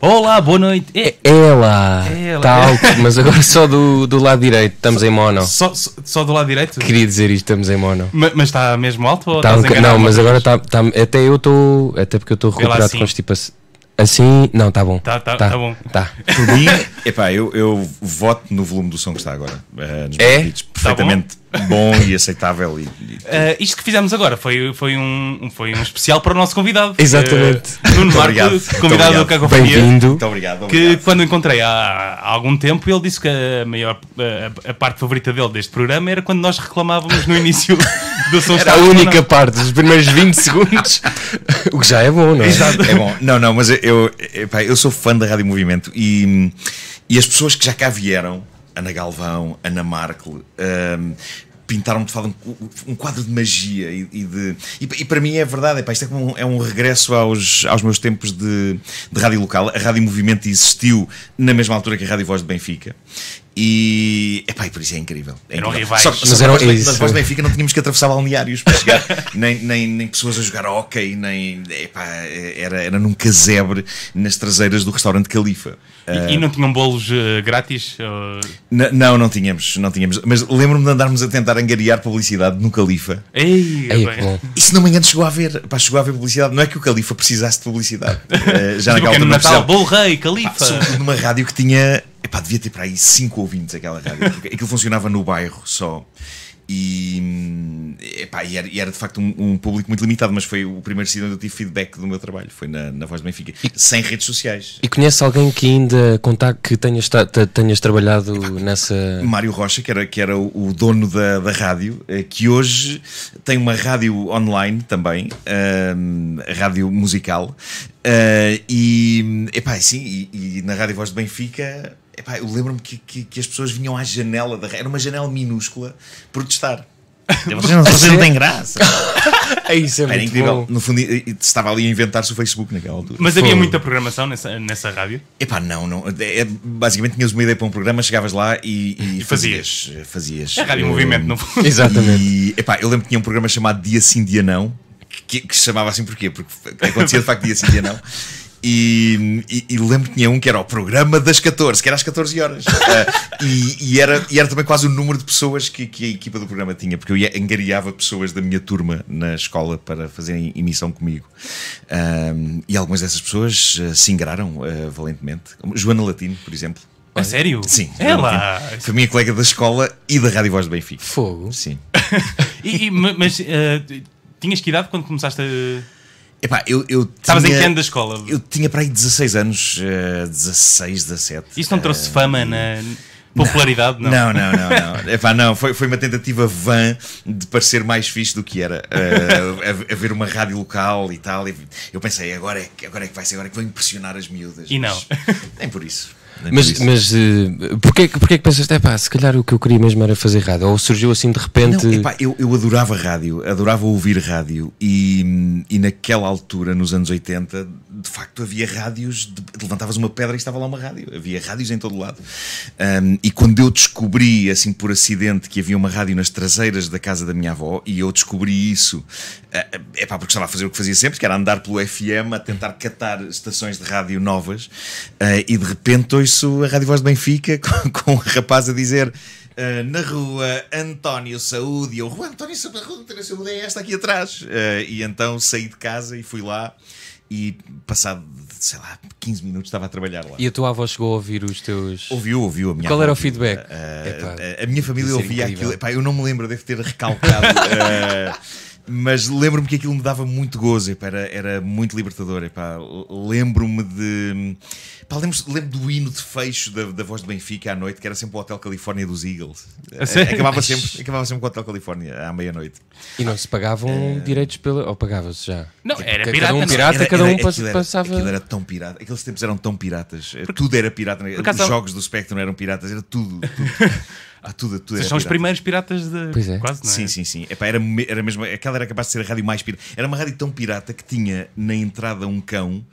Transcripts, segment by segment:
Olá, boa noite. É, É lá. está alto, mas agora só do, do lado direito, estamos em mono. só, só, só do lado direito? Queria dizer isto, estamos em mono. Ma- Mas está mesmo alto ou Tá um não, mas agora está. Tá, até eu estou. Até porque eu estou recuperado assim. com constipação. Assim, não, está bom. Tá- tá- tá, tá bom. Tá. Por mim, epá, eu, eu voto no volume do som que está agora. nos É? Perfeitamente bom? e aceitável. E, e- Ah, isto que fizemos agora foi, foi, um, foi um especial para o nosso convidado. Exatamente. Nuno Muito Marco, obrigado. Convidado do. Cacofonia. Bem-vindo. muito obrigado. Que obrigado. quando encontrei há, há algum tempo, ele disse que a maior a, a parte favorita dele deste programa era quando nós reclamávamos no início do som Era a bom única não. parte, os primeiros 20 segundos. o que já é bom, não é? É bom. Não, não, mas eu, epá, eu sou fã da Rádio Movimento e, e as pessoas que já cá vieram, Ana Galvão, Ana Markle, hum, pintaram de fato um, um quadro de magia e, e de. E, e para mim é verdade, epá, isto é, como um, é um regresso aos, aos meus tempos de, de rádio local. A Rádio Movimento existiu na mesma altura que a Rádio Voz de Benfica. E, epá, e por isso é incrível. É Eram rivais. Só, que- Mas só eram- de- isso. Benfica não tínhamos que atravessar balneários para chegar, nem, nem, nem pessoas a jogar hóquei, nem. Epá, era, era num casebre nas traseiras do restaurante Califa. E, e não tinham bolos eh, grátis? não, não tínhamos, não tínhamos. Mas lembro-me de andarmos a tentar angariar publicidade no Califa. Ei, Ei, bem. que bom. E se não me engano, chegou a haver, pá, chegou a haver publicidade. Não é que o Califa precisasse de publicidade. Eh, já Tipo naquela é altura Natal, bolo rei, Pá, califa. sobretudo numa rádio que tinha. Epá, devia ter para aí 5 ouvintes aquela rádio. Porque aquilo funcionava no bairro só. E, hum, epá, e, era, e era de facto um, um público muito limitado, mas foi o primeiro sítio onde eu tive feedback do meu trabalho. Foi na, na Voz do Benfica. Sem redes sociais. E conhece alguém que ainda contact, que tenhas, tenhas trabalhado nessa. Mário Rocha, que era, que era o, dono da, da rádio, eh, que hoje tem uma rádio online também, hum, a rádio musical. eh, e, epá, sim, e, e na Rádio Voz de Benfica, epá, eu lembro-me que, que, que as pessoas vinham à janela, da, ra- era uma janela minúscula, protestar. Vocês não, têm graça. É isso, é Era muito incrível. bom. No fundo, estava ali a inventar-se o Facebook naquela altura. Mas havia Fogo. muita programação nessa, nessa rádio? Epá, não, não. É, é- basicamente tinhas uma ideia para um programa, chegavas lá e, e E fazias. fazias. fazias É a Rádio Eh, Movimento, não foi? Exatamente. E epá, eu lembro que tinha um programa chamado Dia Sim, Dia Não, que, que se chamava assim porquê? Porque acontecia de facto Dia Sim, Dia Não. E, e- e lembro que tinha um que era o programa das 14, que era às 14 horas. Ah, e, e era, e era também quase o número de pessoas que, que a equipa do programa tinha, porque eu ia, angariava pessoas da minha turma na escola para fazerem emissão comigo. Ah, e algumas dessas pessoas ah, se ingraram ah, valentemente. Joana Latino, por exemplo. A sério? Sim, É. Latino. Foi minha colega da escola e da Rádio Voz de Benfica. Fogo. Sim. E, e- ma- mas eh, tinhas que idade quando começaste a. Epá, eu, eu Estavas em tinha- que ano da escola? Eu tinha para aí 16 anos, eh, 16, 17. Isto não trouxe fama na popularidade? Não. Não, não, não, não. Epá, não foi, foi uma tentativa vã de parecer mais fixe do que era. a, a ver uma rádio local e tal. E eu pensei, agora é, que- agora é que vai ser, agora é que vou impressionar as miúdas. E não. Nem por isso. Mas, mas eh, porquê, que- porquê que pensaste, é pá, se calhar o que eu queria mesmo era fazer rádio? Ou surgiu assim de repente. Não, epá, eu, eu adorava rádio, adorava ouvir rádio e, e naquela altura, nos anos 80, de facto havia rádios, de- levantavas uma pedra e estava lá uma rádio, havia rádios em todo lado. Um, e quando eu descobri, assim por acidente, que havia uma rádio nas traseiras da casa da minha avó, e eu descobri isso, é epá, porque estava a fazer o que fazia sempre, que era andar pelo FM a tentar catar estações de rádio novas, eh, e de repente ouço a Rádio Voz de Benfica com, com um rapaz a dizer. Uh, na rua António Saúde, e eu, rua António Saúde, a rua António Saúde é esta aqui atrás. Uh, e então saí de casa e fui lá, e passado, sei lá, 15 minutos estava a trabalhar lá. E a tua avó chegou a ouvir os teus. Ouviu, ouviu a minha Qual avó era o feedback? Uh, Epá, a- a minha família isso ouvia incrível. aquilo. Epá, eu não me lembro, devo ter recalcado. uh, mas lembro-me que aquilo me dava muito gozo, epá, era, era muito libertador. epá. Lembro-me de. Pá, lembro, lembro do hino de fecho da, da voz de Benfica à noite, que era sempre o Hotel Califórnia dos Eagles. sério? Acabava sempre, acabava sempre com o Hotel Califórnia à meia-noite. E não se pagavam direitos pela. Ou pagava-se já? Não, Tipo, era ca- pirata, Cada um pirata, Era- cada um era- pass- aquilo era- passava. Aquilo era tão pirata. Aqueles tempos eram tão piratas. Tudo era pirata. Os jogos do Spectrum eram piratas. Era tudo. tudo. Ah, tudo, tudo Vocês era são os pirata. primeiros piratas de. Pois é. Quase, não é? Sim, sim, sim. Epá, era, era mesmo, aquela era capaz de ser a rádio mais pirata. Era uma rádio tão pirata que tinha na entrada um cão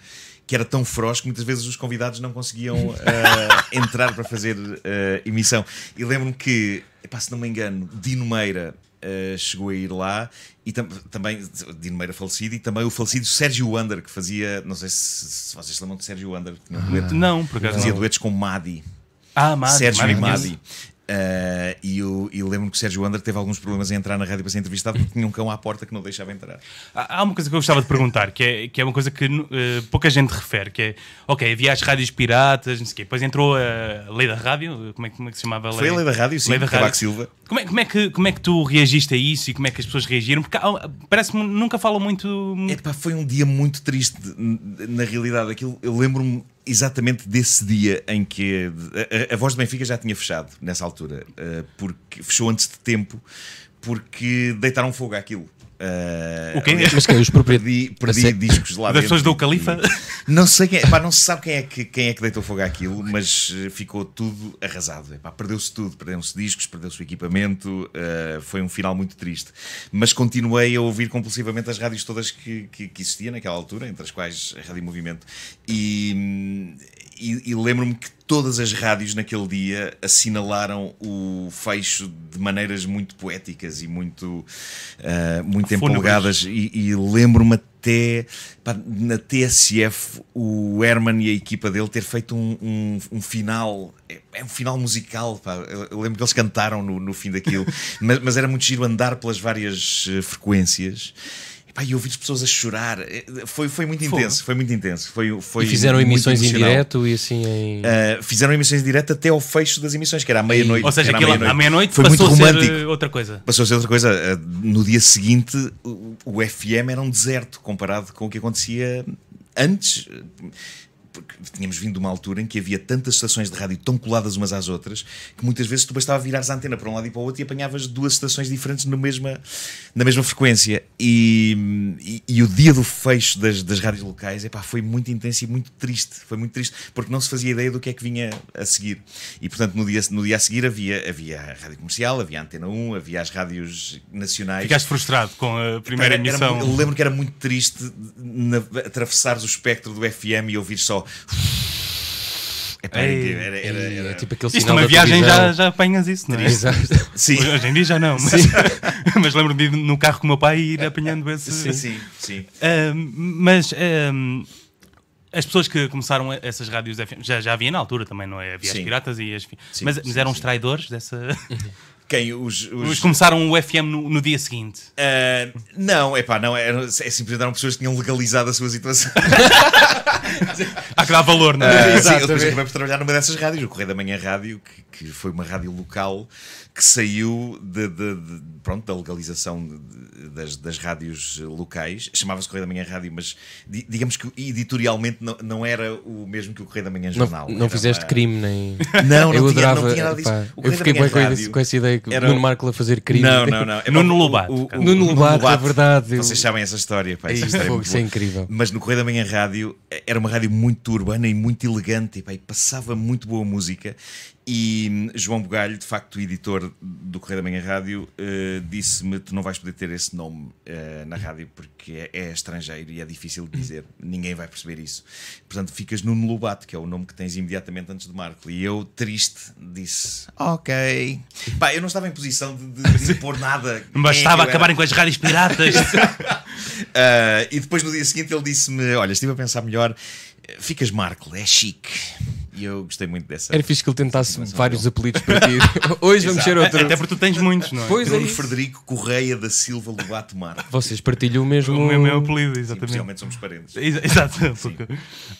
que era tão feroz que muitas vezes os convidados não conseguiam ah, entrar para fazer ah, emissão. E lembro-me que, epá, se não me engano, Dino Meira uh, chegou a ir lá e tam também Dino Meira falecido e também o falecido Sérgio Wander que fazia, não sei se, se vocês se lembram de Sérgio Wander, que tinha um dueto, Não, por acaso. fazia não. duetos com Madi. Ah, Madi, Sérgio Madi e. Madi. Uh, e eu, e eu lembro que o Sérgio Wander teve alguns problemas em entrar na rádio para ser entrevistado porque tinha um cão à porta que não deixava entrar. Há há uma coisa que eu gostava de perguntar, que é, que é uma coisa que eh, pouca gente refere, que é, ok, havia as rádios piratas, não sei o quê, depois entrou a lei da rádio, como é, que- como é que se chamava a lei? Foi a lei da rádio, sim, Lei da rádio. Silva. Como é, como, é que, como é que tu reagiste a isso e como é que as pessoas reagiram? Porque parece-me nunca falam muito. Epá, foi um dia muito triste, na realidade. Aquilo, eu lembro-me exatamente desse dia em que a, a- a voz do Benfica já tinha fechado nessa altura, eh, porque fechou antes de tempo, porque deitaram fogo àquilo. Eh, O quê? aliás, Mas quem? Os proprietários. Perdi, perdi discos lá Das dentro pessoas do e- Califa? Não sei quem, epá, não se sabe quem é, que, quem é que deitou fogo àquilo, mas eh, ficou tudo arrasado. Perdeu-se tudo, perderam-se discos, perdeu-se o equipamento, eh, foi um final muito triste. Mas continuei a ouvir compulsivamente as rádios todas que, que, que existiam naquela altura, entre as quais a Rádio Movimento. E, hum, e, e lembro-me que todas as rádios naquele dia assinalaram o fecho de maneiras muito poéticas e muito, eh, muito empolgadas. E, e lembro-me até pá, na TSF o Herman e a equipa dele ter feito um, um, um final é, é um final musical pá. Eu, lembro que eles cantaram no, no fim daquilo. Mas, mas era muito giro andar pelas várias eh, frequências pá, e ouvir as pessoas a chorar Eh, foi, foi muito Fogo. intenso foi muito intenso foi, foi E fizeram muito emissões em emocional. direto e assim em. Uh, fizeram emissões em direto até ao fecho das emissões, que era à meia-noite. Ou seja, aquilo à meia-noite Foi passou muito a ser romântico. eh, outra coisa. Passou a ser outra coisa. Uh, No dia seguinte, o, o FM era um deserto comparado com o que acontecia antes. Porque tínhamos vindo de uma altura em que havia tantas estações de rádio tão coladas umas às outras que muitas vezes tu bastava virares a antena para um lado e para o outro e apanhavas duas estações diferentes no mesma, na mesma frequência. E, e, e o dia do fecho das, das rádios locais epá, foi muito intenso e muito triste. Foi muito triste porque não se fazia ideia do que é que vinha a seguir. E portanto, no dia, no dia a seguir havia, havia a rádio comercial, havia a Antena 1, havia as rádios nacionais. Ficaste frustrado com a primeira Era- era emissão. mu- eu lembro que era muito triste na, atravessares o espectro do FM e ouvir só. Epá, Ei, era, era- era- é tipo aquele Isto numa viagem já, televisão. já apanhas isso, não é? Exato. Sim, Hoje em dia já não, mas, mas lembro-me de ir no carro com o meu pai e ir apanhando esse. sim, sim, sim. Mas as pessoas que começaram essas rádios já, já havia na altura também, não é? Havia as Sim. piratas e as. Sim, mas, sim, mas eram os traidores dessa. Quem? Os, os- Os começaram o FM no, no dia seguinte. Ah, não, epá, não, é, é simplesmente eram pessoas que tinham legalizado a sua situação. Há que dar valor, não Ah, é? sim, eu depois acabei por trabalhar numa dessas rádios, o Correio da Manhã Rádio, que, que foi uma rádio local que saiu de, de- de- pronto, da legalização de- de- das, das rádios locais. Chamava-se Correio da Manhã Rádio, mas di- digamos que editorialmente não, não era o mesmo que o Correio da Manhã Não, Jornal. não Era fizeste uma- crime nem. Não, não, eu tinha, adorava. não tinha nada disso. pá, O eu fiquei da Manhã bem Rádio com essa ideia que era Nuno um- Marco a fazer crime. Não, não, não. Nuno O- Lobato, o- o-. Nuno Lobato, é verdade. Vocês sabem essa história, pá, essa Ei, história é isso é incrível. Mas no Correio da Manhã Rádio eh, era uma rádio muito urbana e muito elegante e, pá, e passava muito boa música. E hum, João Bugalho, de facto, editor do Correio da Manhã Rádio, eh, disse-me: Tu não vais poder ter esse nome eh, na rádio porque é, é estrangeiro e é difícil de dizer. Ninguém vai perceber isso. Portanto, ficas Nuno Lobato, que é o nome que tens imediatamente antes de Marco. E eu, triste, disse: Ok. Pá, eu não estava em posição de, de, de nada. Quem é eu era? acabarem com as rádios piratas. Uh, e depois no dia seguinte ele disse-me: Olha, estive a pensar melhor, ficas Marco, é chique. E eu gostei muito dessa. Era fixe que ele tentasse vários apelidos para ti. Hoje vamos ser outro. Até porque tu tens muitos, não é? Pois é. Bruno isso. Frederico Correia da Silva Lobato Marco. Vocês partilham o mesmo. O meu, meu apelido, exatamente. possivelmente somos parentes. Exa- Exato. porque-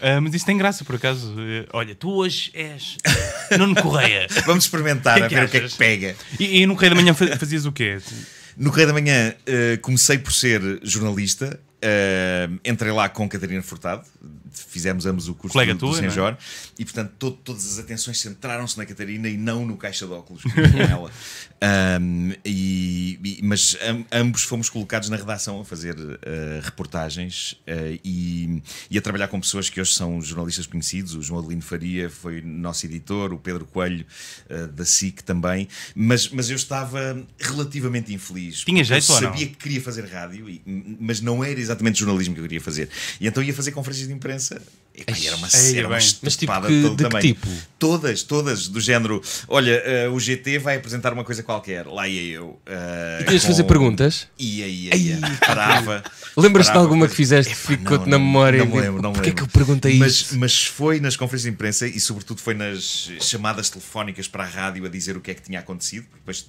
Ah, mas isso tem graça, por acaso. Eh, Olha, tu hoje és Nuno Correia. Vamos experimentar Que a que ver o que é achas? que pega. E, e no Correio da Manhã fa- fazias o quê? No Correio da Manhã uh, comecei por ser jornalista. uh, entrei lá com Catarina Furtado. Fizemos ambos o curso Colega do, do é? E portanto to- todas as atenções centraram-se na Catarina e não no caixa de óculos com ela. Um, e- e- mas am- ambos fomos colocados na redação a fazer uh, reportagens uh, e, e a trabalhar com pessoas que hoje são jornalistas conhecidos. O João Adelino Faria foi nosso editor, o Pedro Coelho uh, da SIC também. Mas, mas eu estava relativamente infeliz. Tinha jeito eu sabia que queria fazer rádio, mas não era exatamente jornalismo que eu queria fazer. E então ia fazer conferências de imprensa that's it. E, pá, era uma, Ei, era uma. Mas tipo que- de tamanho. tipo? Todas, todas, do género. Olha, eh, o GT vai apresentar uma coisa qualquer, lá ia eu. eh, E com- fazer perguntas? Ia, ia, ia. Parava. Lembras-te de alguma que fizeste que ficou-te na memória? Não me Tipo, lembro, não me lembro. que eu perguntei mas, isso? Mas foi nas conferências de imprensa e, sobretudo, foi nas chamadas telefónicas para a rádio a dizer o que é que tinha acontecido. porque Depois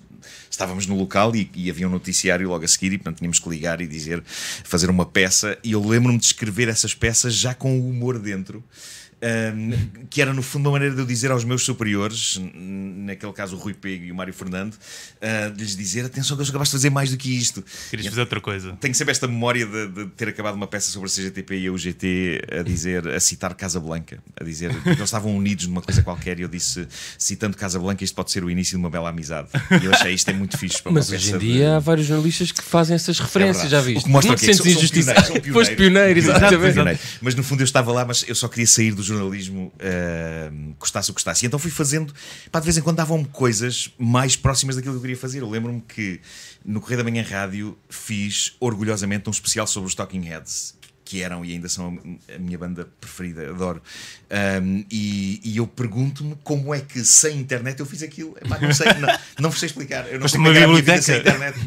estávamos no local e, e havia um noticiário logo a seguir e, portanto, tínhamos que ligar e dizer, fazer uma peça. E eu lembro-me de escrever essas peças já com o humor dentro dentro ahm, que era no fundo uma maneira de eu dizer aos meus superiores, naquele caso o Rui Pego e o Mário Fernando, ah, de lhes dizer: atenção, que eu sou capaz de fazer mais do que isto. Querias fazer outra coisa. Tenho sempre esta memória de, de ter acabado uma peça sobre a CGTP e a UGT a dizer, a citar Casablanca, a dizer que eles estavam unidos numa coisa qualquer e eu disse, citando Casablanca, isto pode ser o início de uma bela amizade. E eu achei isto é muito fixe para Mas hoje em de- dia há vários jornalistas que fazem essas referências, É já viste? O que mostra não o te quê? sentes Foste pioneiros. pioneiro, Exato, exatamente. pioneiro. Mas no fundo eu estava lá, mas eu só queria sair do jornalismo, uh, custasse o que custasse. E então fui fazendo, pá, de vez em quando davam-me coisas mais próximas daquilo que eu queria fazer. Eu lembro-me que no Correio da Manhã Rádio fiz orgulhosamente um especial sobre os Talking Heads. Que eram e ainda são a minha banda preferida, adoro. Um, e, e eu pergunto-me como é que sem internet eu fiz aquilo. Epá, não sei, não, não vos sei explicar. Eu não Foste sei uma biblioteca. sem internet.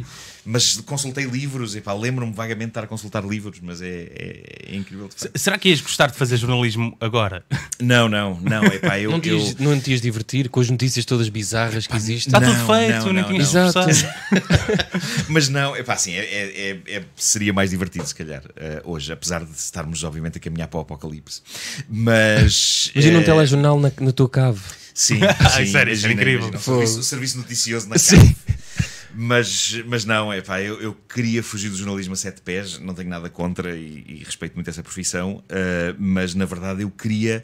Mas consultei livros, epá, lembro-me vagamente de estar a consultar livros, mas é, é- é incrível. Será que ias gostar de fazer jornalismo agora? Não, não, não, epá, eu, Não te, eu- ias, não te ias divertir com as notícias todas bizarras que existem? Está Não, tudo feito, não, não, tinhas não. Exato. Mas não, epá, assim, é, é- é- é- seria mais divertido se calhar eh, hoje, apesar de estarmos obviamente a caminhar para o apocalipse. Mas. Imagina um eh, telejornal na, na tua cave. Sim, Ah, sim, isso era imagina, incrível. imagina, o serviço, serviço noticioso na Sim. Mas, mas não, é pá, eu, eu queria fugir do jornalismo a sete pés, não tenho nada contra e, e respeito muito essa profissão, ah, mas na verdade eu queria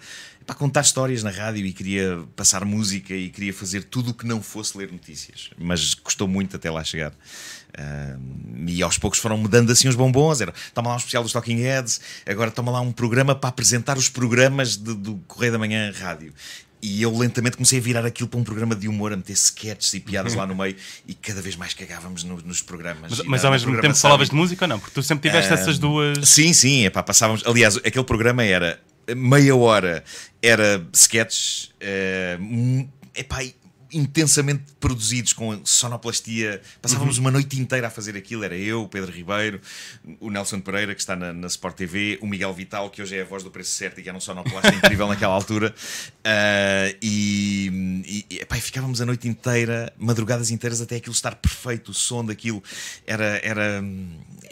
contar histórias na rádio e queria passar música e queria fazer tudo o que não fosse ler notícias, mas custou muito até lá chegar. E aos poucos foram mudando assim os bombons. Era, toma lá um especial dos Talking Heads, agora toma lá um programa para apresentar os programas de- do Correio da Manhã Rádio. E eu lentamente comecei a virar aquilo para um programa de humor, a meter sketches e piadas lá no meio, e cada vez mais cagávamos no- nos programas. Mas, mas na- ao mesmo tempo falavas de música ou não? Porque tu sempre tiveste essas duas. Sim, sim, epá, passávamos. Aliás, aquele programa era meia hora, era sketches, hum, epá, intensamente produzidos com sonoplastia. Passávamos uma noite inteira a fazer aquilo. Era eu, o Pedro Ribeiro, o Nelson Pereira, que está na, na Sport TV, o Miguel Vital, que hoje é a voz do preço certo e que era um sonoplasta incrível naquela altura. Ah, e, e, epá, e ficávamos a noite inteira, madrugadas inteiras, até aquilo estar perfeito, o som daquilo era. era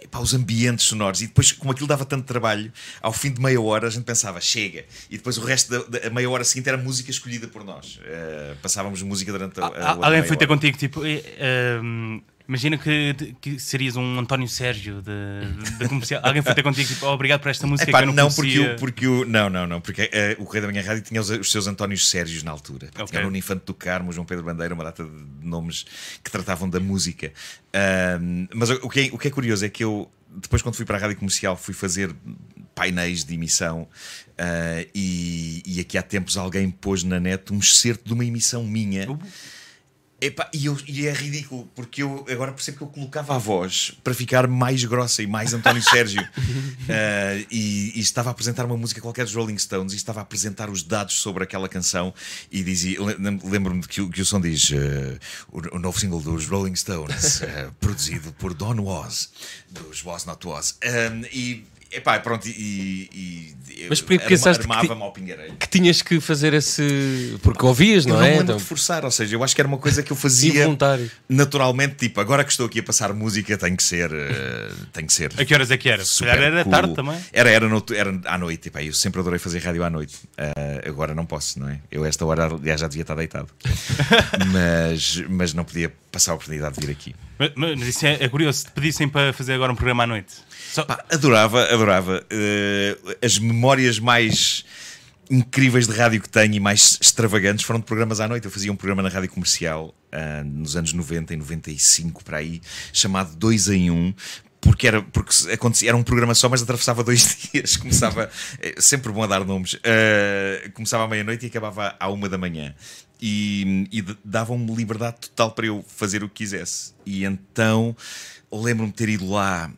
epá, os ambientes sonoros. E depois, como aquilo dava tanto trabalho, ao fim de meia hora a gente pensava, chega. E depois o resto da, da meia hora seguinte era música escolhida por nós. Ah, passávamos música durante a, a outra Alguém foi ter contigo, tipo, ehm, imagina que, que serias um António Sérgio de, de comercial. Alguém foi ter contigo, tipo, oh, obrigado por esta música Epá, que eu não, não, porque, o, porque o. Não, não, não. Porque eh, o Correio da Manhã Rádio tinha os, os seus Antónios Sérgios na altura. Ok. Tinha o Nuno Infante do Carmo, João Pedro Bandeira, uma data de nomes que tratavam da música. Ahm, mas o que, é, o que é curioso é que eu, depois, quando fui para a rádio comercial, fui fazer painéis de emissão. ah, e, e aqui há tempos alguém pôs na net um excerto de uma emissão minha. Uh. Epá, e, eu- e é ridículo, porque eu agora percebo que eu colocava a voz para ficar mais grossa e mais António Sérgio. Ah, e, e estava a apresentar uma música qualquer dos Rolling Stones e estava a apresentar os dados sobre aquela canção. E dizia: lem- lembro-me que, o- que o som diz: eh, o, o novo single dos Rolling Stones, eh, produzido por Don Was, dos Was Not Was. E epá, pronto, e. e, Mas porquê que arma- armava-me ao pingarelho. Que tinhas que fazer esse. Porque ouvias, não não é? lembro Então, forçar, ou seja, eu acho que era uma coisa que eu fazia involuntário. naturalmente, tipo, agora que estou aqui a passar música, tem que ser. eh, tem que ser. A que horas é que era? Se super calhar era cool. tarde também. Era, era, no- era à noite. Epá, eu sempre adorei fazer rádio à noite. Ah, agora não posso, não é? Eu, a esta hora, aliás, já devia estar deitado. mas, mas não podia passar a oportunidade de vir aqui. Mas, mas isso é, é curioso, se te pedissem para fazer agora um programa à noite. Só, Pá, adorava, adorava. Eh, as memórias mais incríveis de rádio que tenho e mais extravagantes foram de programas à noite. Eu fazia um programa na rádio comercial ah, nos anos 90 e 95 para aí, chamado 2 em 1. Um, porque era, porque acontecia, era um programa só, mas atravessava dois dias. Começava, é sempre bom a dar nomes. eh, começava à meia-noite e acabava à uma da manhã. E, e davam-me liberdade total para eu fazer o que quisesse. E então lembro-me de ter ido lá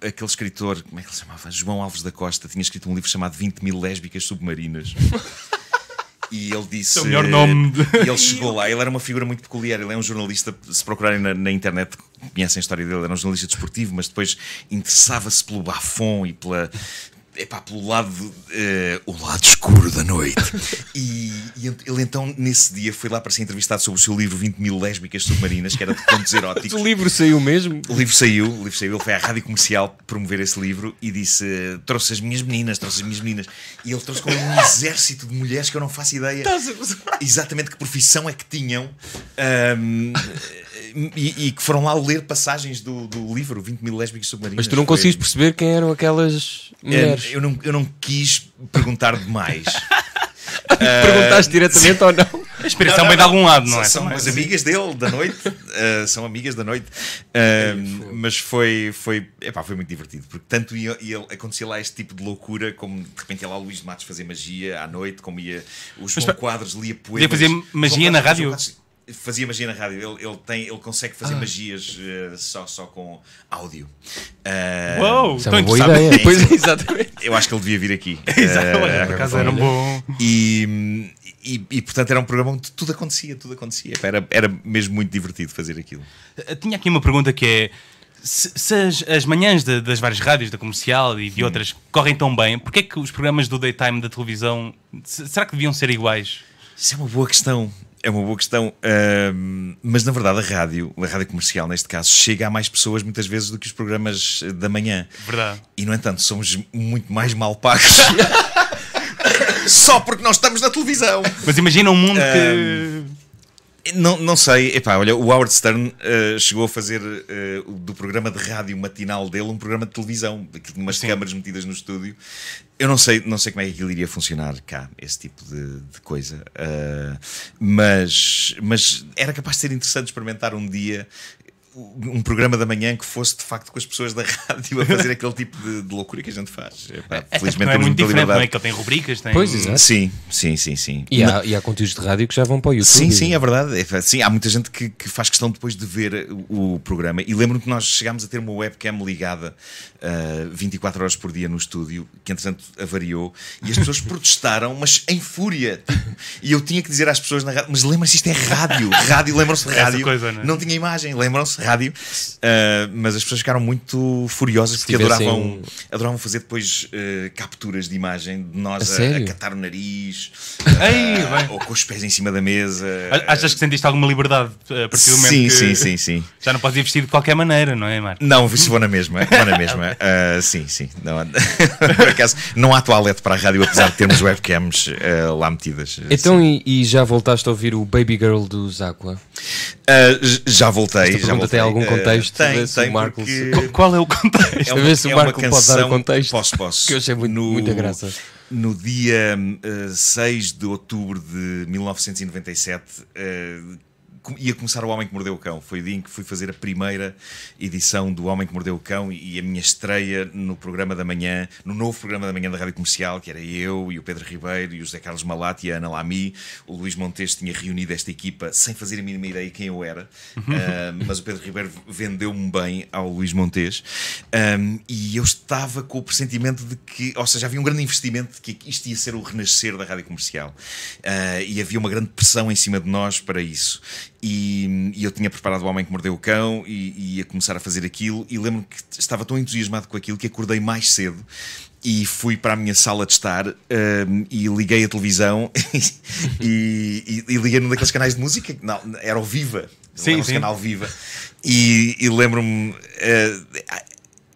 aquele escritor, como é que ele se chamava? João Alves da Costa, tinha escrito um livro chamado 20 mil lésbicas submarinas. E ele disse. É o melhor nome de- E ele chegou lá, ele era uma figura muito peculiar. Ele é um jornalista, se procurarem na, na internet, conhecem a história dele, era um jornalista desportivo, mas depois interessava-se pelo bafon e pela. Epá, pelo lado, eh, o lado escuro da noite. E, e ele então, nesse dia, foi lá para ser entrevistado sobre o seu livro 20 mil lésbicas submarinas, que era de contos eróticos. O livro saiu mesmo. O livro saiu, o livro saiu, ele foi à rádio comercial promover esse livro e disse: trouxe as minhas meninas, trouxe as minhas meninas. E ele trouxe com ele um exército de mulheres que eu não faço ideia exatamente que profissão é que tinham. ahm, e, e que foram lá ler passagens do, do livro 20 mil lésbicas submarinas. Mas tu não conseguiste perceber quem eram aquelas mulheres. eu, não, eu não quis perguntar demais. Perguntaste diretamente ou não? A inspiração vem de algum lado, não é? São as amigas dele da noite. uh, são amigas da noite. Uh, mas foi, foi, epá, foi muito divertido. Porque tanto ia, ia- acontecia lá este tipo de loucura, como de repente ia lá o Luís de Matos fazer magia à noite, como ia o João pa- Quadros lia poemas. Podia fazer magia na rádio? Quadros Fazia magia na rádio, ele, ele, tem, ele consegue fazer magias uh, só, só com áudio. Uh, Uou, Isso é estou uma boa interessado. ideia. Pois, exatamente. Eu acho que ele devia vir aqui. Exato, Uh, olha, por acaso era um bom. e, e, e, portanto era um programa onde tudo acontecia, tudo acontecia. Era, era mesmo muito divertido fazer aquilo. Tinha aqui uma pergunta que é: se, se as, as manhãs de- das várias rádios, da comercial e de outras, correm tão bem, porquê é que os programas do daytime da televisão se- será que deviam ser iguais? Isso é uma boa questão. É uma boa questão. Ahm, mas na verdade a rádio, a rádio comercial neste caso, chega a mais pessoas muitas vezes do que os programas da manhã. Verdade. E no entanto somos muito mais mal pagos. Só porque nós estamos na televisão. Mas imagina um mundo que. Não, não sei, epá, olha, o Howard Stern eh, chegou a fazer eh, do programa de rádio matinal dele um programa de televisão, umas Sim. câmaras metidas no estúdio. Eu não sei, não sei como é que aquilo iria funcionar cá, esse tipo de, de coisa, eh, mas, mas era capaz de ser interessante experimentar um dia um programa da manhã que fosse de facto com as pessoas da rádio a fazer aquele tipo de, de loucura que a gente faz. Epá, Até porque felizmente não é muito diferente, não é? liberdade. Que ele tem rubricas, tem. Pois, exato. Sim, sim, sim, sim. E há, e há conteúdos de rádio que já vão para o YouTube. Sim, sim, é verdade. É, Sim, há muita gente que, que faz questão depois de ver o, o programa. E lembro-me que nós chegámos a ter uma webcam ligada ah, 24 horas por dia no estúdio, que entretanto avariou, e as pessoas protestaram, mas em fúria. Tipo, e eu tinha que dizer às pessoas na rádio: Mas lembram-se, isto é rádio. Rádio, lembram-se de rádio. coisa, não é? não tinha imagem, lembram-se, rádio. Ah, mas as pessoas ficaram muito furiosas porque adoravam, um- adoravam fazer depois ah, capturas de imagem de nós A a, a catar o nariz. Ei, ah, ou com os pés em cima da mesa. Achas que sentiste alguma liberdade uh, a partir do momento Sim, que sim, sim, sim. já não podes ir vestido de qualquer maneira, não é, Marco? Não, isso vou na mesma. Vou na mesma. Sim, sim. Não, por acaso, não há toalete para a rádio, apesar de termos webcams lá metidas. Então, e, e já voltaste a ouvir o Baby Girl dos Aqua? Já voltei. Já voltei. Tem algum Ah, contexto? tem, se o tem, Marco porque Qu- Qual é o contexto? é A ver se o é uma Marco pode dar o contexto, Posso, posso. que eu achei muito- muita graça. No dia ah, 6 de outubro de 1997, ah, com- ia começar O Homem que Mordeu o Cão. Foi o dia em que fui fazer a primeira edição do Homem que Mordeu o Cão e a minha estreia no programa da manhã, no novo programa da manhã da Rádio Comercial, que era eu e o Pedro Ribeiro e o José Carlos Malati e a Ana Lamy. O Luís Montes tinha reunido esta equipa sem fazer a mínima ideia quem eu era, Ah, mas o Pedro Ribeiro vendeu-me bem ao Luís Montes Um, e eu estava com o pressentimento de que, ou seja, havia um grande investimento de que isto ia ser o renascer da rádio comercial Ah, e havia uma grande pressão em cima de nós para isso. E, e eu tinha preparado o Homem que Mordeu o Cão e, e ia começar a fazer aquilo. E lembro-me que estava tão entusiasmado com aquilo que acordei mais cedo e fui para a minha sala de estar um, e liguei a televisão e, e- e liguei num daqueles canais de música. Não, era o Viva. Sim, Era o canal Viva. E, e lembro-me. eh,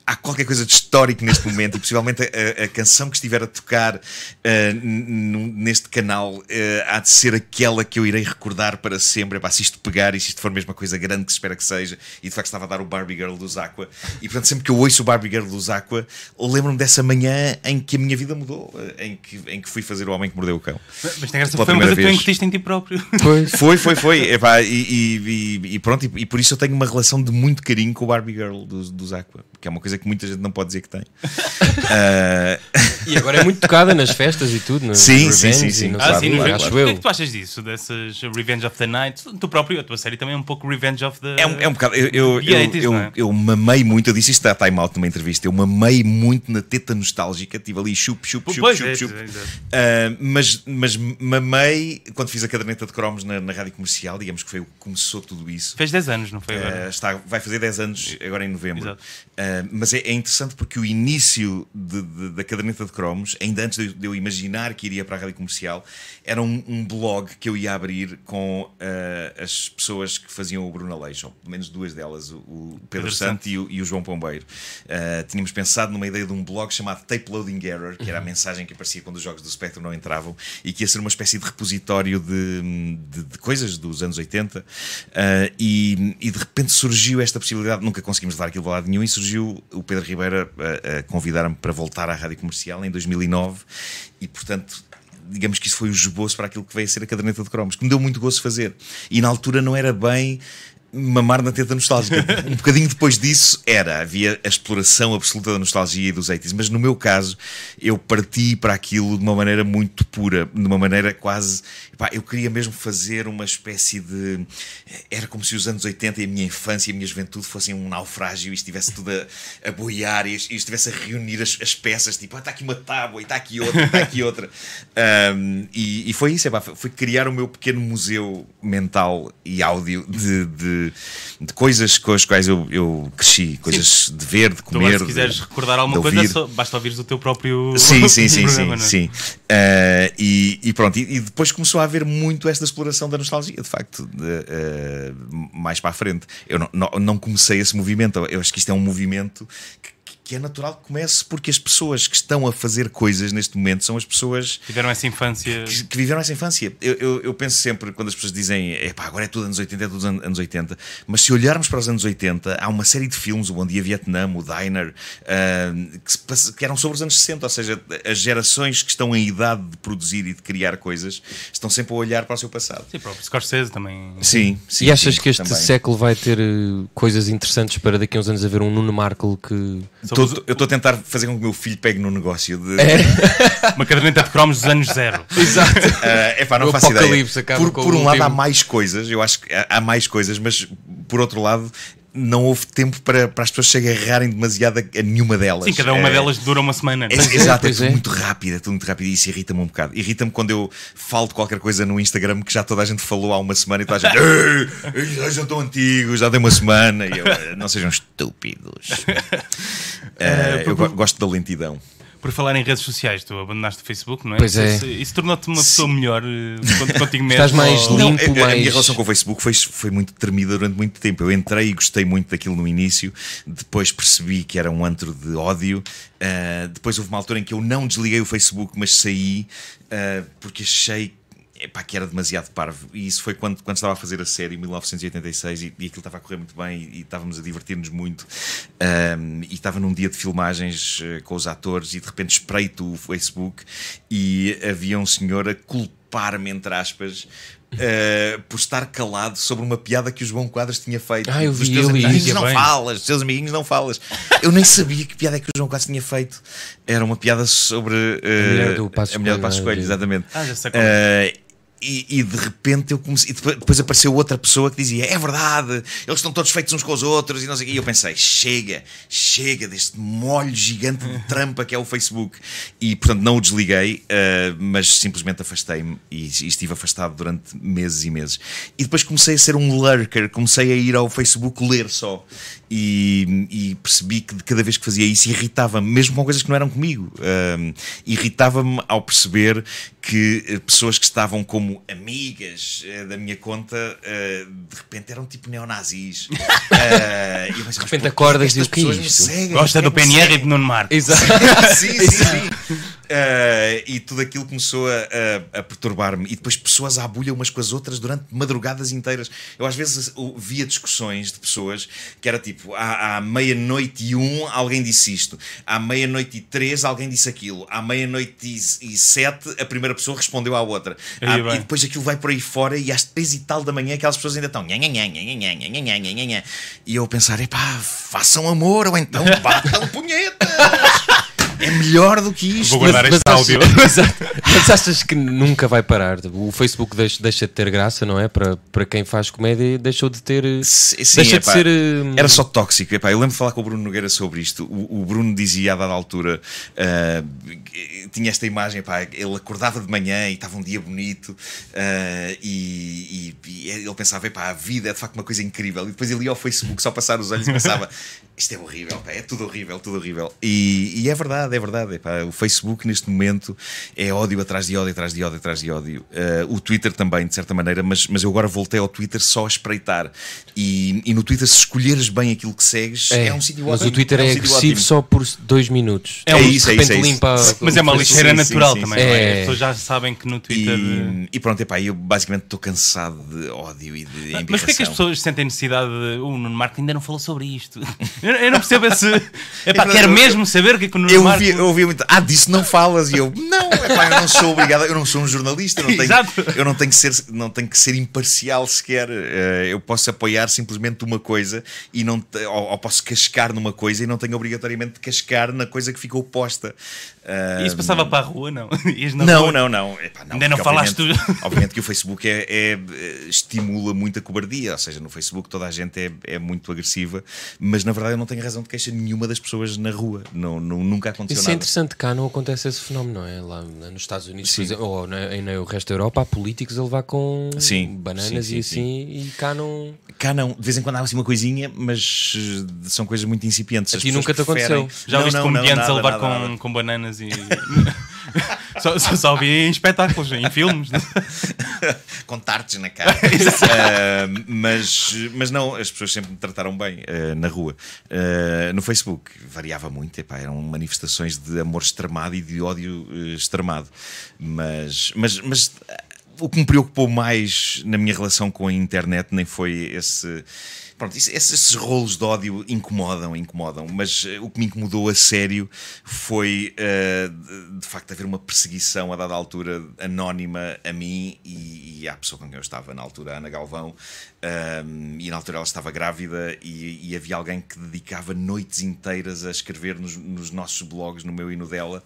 há qualquer coisa de histórico neste momento e possivelmente a, a canção que estiver a tocar n- n- neste canal eh, há de ser aquela que eu irei recordar para sempre. Epá, se isto pegar e se isto for mesmo uma coisa grande que se espera que seja, e de facto estava a dar o Barbie Girl dos Aqua. E portanto, sempre que eu ouço o Barbie Girl dos Aqua, lembro-me dessa manhã em que a minha vida mudou, eh, em que, em que fui fazer o Homem que Mordeu o Cão. Mas tem graça, foi uma coisa primeira que tu vez. incutiste em ti próprio. Pois. Foi, foi, foi. Epá, e, e- e- e pronto, e, e por isso eu tenho uma relação de muito carinho com o Barbie Girl dos, dos Aqua, que é uma coisa que muita gente não pode dizer que tem. Ah, E agora é muito tocada nas festas e tudo, no Sim, sim, Revenge sim, sim. não Ah, sim, o quê, no acho O que é que tu achas disso? Dessas Revenge of the Night? Tu próprio, a tua série também é um pouco Revenge of the. É um, é um bocado. Eu, eu, eu, 80s, eu, não é? eu mamei muito, eu disse isto a Time Out numa entrevista. Eu mamei muito na teta nostálgica, tive ali chup, chup, chup, Pois, chup, é, chup. é, é. Ah, mas, mas mamei quando fiz a caderneta de cromos na, na rádio comercial, digamos que foi o que começou tudo isso. Fez 10 anos, não foi agora? Uh, está, vai fazer 10 anos agora em novembro. Exato. Uh, mas é, é interessante porque o início de- de- da caderneta de cromos, ainda antes de, eu- de eu imaginar que iria para a rádio comercial, era um, um blog que eu ia abrir com uh, as pessoas que faziam o Bruno Aleixo, ou pelo menos duas delas, o, o Pedro, Pedro Santo e o, e o João Pombeiro. Uh, tínhamos pensado numa ideia de um blog chamado Tape Loading Error, que era a mensagem que aparecia quando os jogos do Spectrum não entravam e que ia ser uma espécie de repositório de, coisas dos anos 80. Uh, e, e de repente surgiu esta possibilidade, nunca conseguimos levar aquilo a lado nenhum, e surgiu o Pedro Ribeira a, a convidar-me para voltar à rádio comercial em 2009 e, portanto. Digamos que isso foi o esboço para aquilo que veio a ser a caderneta de cromos, que me deu muito gosto fazer. E na altura não era bem mamar na teta nostálgica. Um bocadinho depois disso era, havia a exploração absoluta da nostalgia e dos 80s, mas no meu caso eu parti para aquilo de uma maneira muito pura, de uma maneira quase. Pá, eu queria mesmo fazer uma espécie de. Era como se os anos 80 e a minha infância e a minha juventude fossem um naufrágio e estivesse tudo a, a boiar e, e estivesse a reunir as, as peças, tipo, ah, está aqui uma tábua e está aqui outra, está aqui outra. Um, e, e foi isso, é pá, foi criar o meu pequeno museu mental e áudio de, de, de coisas com as quais eu, eu cresci, coisas de ver, de Tu comer. agora, se de- quiseres recordar alguma de coisa, ouvir. só, basta ouvires o teu próprio Sim, sim, sim, programa, sim, é? sim. Eh, e, e pronto, e, e depois começou a haver muito esta exploração da nostalgia, de facto, de, eh, mais para a frente. Eu não, não, não comecei esse movimento, eu acho que isto é um movimento que, que é natural que comece porque as pessoas que estão a fazer coisas neste momento são as pessoas Tiveram essa infância. que, que viveram essa infância. Eu, eu, eu penso sempre, quando as pessoas dizem "Epá, agora é tudo anos 80, é tudo anos anos 80, mas se olharmos para os anos 80, há uma série de filmes, o Bom Dia Vietnã, o Diner, ah, que, que eram sobre os anos 60, ou seja, as gerações que estão em idade de produzir e de criar coisas estão sempre a olhar para o seu passado. Sim, próprio Scorsese também. Sim, sim E achas sim, que este também. século vai ter eh, coisas interessantes para daqui a uns anos haver um Nuno Markle que. Tô- eu estou a tentar fazer com que o meu filho pegue no negócio de. Uma caderneta de cromos dos anos zero. Exato. É epá, não O faço ideia. apocalipse acaba Por, com por o um lado há mais coisas, eu acho que há mais coisas, mas por outro lado não houve tempo para, para as pessoas se agarrarem demasiado a, a nenhuma delas. Sim, cada uma É- delas dura uma semana. é, é, exato, é tudo é. muito rápido, é tudo muito rápido e isso irrita-me um bocado. Irrita-me quando eu falo de qualquer coisa no Instagram que já toda a gente falou há uma semana e toda a gente "Ei, eu já estou antigo, já dei uma semana e eu, "Eh, não sejam estúpidos. Eh, eu go- gosto da lentidão. Por falar em redes sociais, tu abandonaste o Facebook, não é? Pois Isso- é. Isso, isso tornou-te uma pessoa melhor eh, cont- contigo mesmo. Estás mais ou- limpo. Não, a- a, mais- minha relação com o Facebook foi, foi muito tremida durante muito tempo. Eu entrei e gostei muito daquilo no início, depois percebi que era um antro de ódio. Ah, depois houve uma altura em que eu não desliguei o Facebook, mas saí ah, porque achei. Epá, que era demasiado parvo. E isso foi quando, quando estava a fazer a série em 1986 e, e aquilo estava a correr muito bem e, e estávamos a divertir-nos muito. Ahm, e estava num dia de filmagens eh, com os atores e de repente espreito o Facebook e havia um senhor a culpar-me, entre aspas, eh, por estar calado sobre uma piada que o João Quadros tinha feito. Ah, eu vi, teus eu li amiguinhos isso. não Bem. falas, dos teus amiguinhos não falas. Eu nem sabia que piada é que o João Quadros tinha feito. Era uma piada sobre Passos a mulher do é? Coelho, exatamente. Ah, já sei e, e de repente eu comecei. Depois, apareceu outra pessoa que dizia: É verdade, eles estão todos feitos uns com os outros e não sei. E eu pensei: chega, chega deste molho gigante de trampa que é o Facebook. E portanto não o desliguei, eh, mas simplesmente afastei-me e, e estive afastado durante meses e meses. E depois comecei a ser um lurker, comecei a ir ao Facebook ler só. E, e percebi que de cada vez que fazia isso irritava-me, mesmo com coisas que não eram comigo. Um, irritava-me ao perceber que eh, pessoas que estavam como amigas eh, da minha conta eh, de repente eram tipo neonazis. E eu pensei, de repente acordas e que é Gosta do PNR e de Nuno Marco. Exato. sim, sim, sim. Eh, e tudo aquilo começou a, a- a perturbar-me. E depois pessoas à bulha umas com as outras durante madrugadas inteiras. Eu às vezes via discussões de pessoas que era tipo: tipo, à, à meia-noite e um alguém disse isto, à meia-noite e três alguém disse aquilo, à meia-noite e sete a primeira pessoa respondeu à outra. À, ah, e depois aquilo vai por aí fora e às três e tal da manhã aquelas pessoas ainda estão. E eu a pensar, epá, façam amor ou então batam punhetas. É melhor do que isto. Vou guardar este achas- áudio. Exato. mas achas que nunca vai parar? O Facebook deixa, deixa de ter graça, não é? Para, para quem faz comédia, deixou de ter. Sim, sim, deixa epá, de ser. hum, Era só tóxico. Epá, eu lembro de falar com o Bruno Nogueira sobre isto. O, o Bruno dizia a dada altura: ah, tinha esta imagem, epá, ele acordava de manhã e estava um dia bonito ah, e, e- e ele pensava: epá, a vida é de facto uma coisa incrível. E depois ele ia ao Facebook só passar os olhos e pensava: isto é horrível, pá, é tudo horrível, tudo horrível. E, e é verdade, é verdade. epá, o Facebook neste momento é ódio atrás de ódio, atrás de ódio, atrás de ódio. Ah, o Twitter também, de certa maneira, mas, mas eu agora voltei ao Twitter só a espreitar. E, e no Twitter, se escolheres bem aquilo que segues, é, É, um sítio mas ótimo. o Twitter um é, sítio agressivo ótimo. só por dois minutos. É Depois, isso, de é repente isso, é isso. limpa. Mas é uma lixeira sim, natural sim, também, sim. não é? É. As pessoas já sabem que no Twitter. E, e pronto, epá, eu basicamente estou cansado de ódio e de embirração. Mas porquê é que as pessoas sentem necessidade de. O Nuno Marco ainda não falou sobre isto. Eu, eu não percebo esse. Epá, quero mesmo saber o que é que o Nuno Eu Marco. ouvi, eu ouvi muito, ah, disso não falas. E eu, não, epá, eu não sou obrigado, eu não sou um jornalista, eu não tenho, Exato. eu não tenho, que, ser, não tenho que ser imparcial sequer. Eh, eu posso apoiar simplesmente uma coisa e não ou, ou posso cascar numa coisa e não tenho obrigatoriamente de cascar na coisa que ficou posta. Ah, E isso passava para a rua, não? Não, não, não. Epá, não, Ainda não falaste Obviamente, tu. obviamente que o Facebook é, é, eh, estimula muita cobardia, ou seja, no Facebook toda a gente é, é muito agressiva, mas na verdade eu não tenho razão de queixa nenhuma das pessoas na rua. Não, não- nunca aconteceu Isso é nada. interessante, cá não acontece esse fenómeno, não é? Lá nos Estados Unidos, por Sim. exemplo, ou na, no resto da Europa, há políticos a levar com Sim, bananas sim, e sim, assim, e cá não. Cá não, de vez em quando há assim uma coisinha, mas eh, são coisas muito incipientes. A As ti pessoas nunca te preferem- aconteceu? Já Não, viste comediantes a levar nada, com, nada. com bananas e. só, só, só vi em espetáculos, em filmes. com tartes na cara. Ah, mas, mas não, as pessoas sempre me trataram bem ah, na rua. Ah, no Facebook variava muito, epá, eram manifestações de amor extremado e de ódio extremado. Mas, mas, mas o que me preocupou mais na minha relação com a internet nem foi esse. Pronto, esses, rolos de ódio incomodam, incomodam, mas eh, o que me incomodou a sério foi eh, de, facto haver uma perseguição a dada altura anónima a mim e, e à pessoa com quem eu estava na altura, a Ana Galvão, ahm, e na altura ela estava grávida e, e havia alguém que dedicava noites inteiras a escrever nos, nos nossos blogs, no meu e no dela,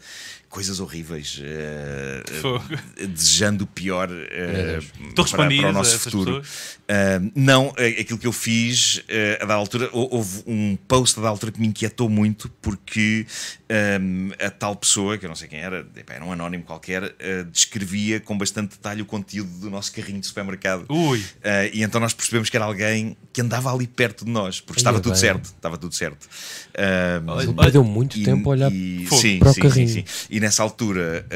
coisas horríveis, eh, Fogo. desejando o pior Tu para, para o nosso futuro. Uh, não, eh, aquilo que eu fiz uh, a da altura, hou- houve um post da altura que me inquietou muito porque um, a tal pessoa, que eu não sei quem era, era um anónimo qualquer, uh, descrevia com bastante detalhe o conteúdo do nosso carrinho de supermercado. Ui. Uh, e então nós percebemos que era alguém que andava ali perto de nós, porque estava Ia tudo bem. certo. Estava tudo certo. Um, Ele perdeu muito e- tempo a olhar e- Fogo. sim, para o sim, carrinho. sim, sim. E nessa altura,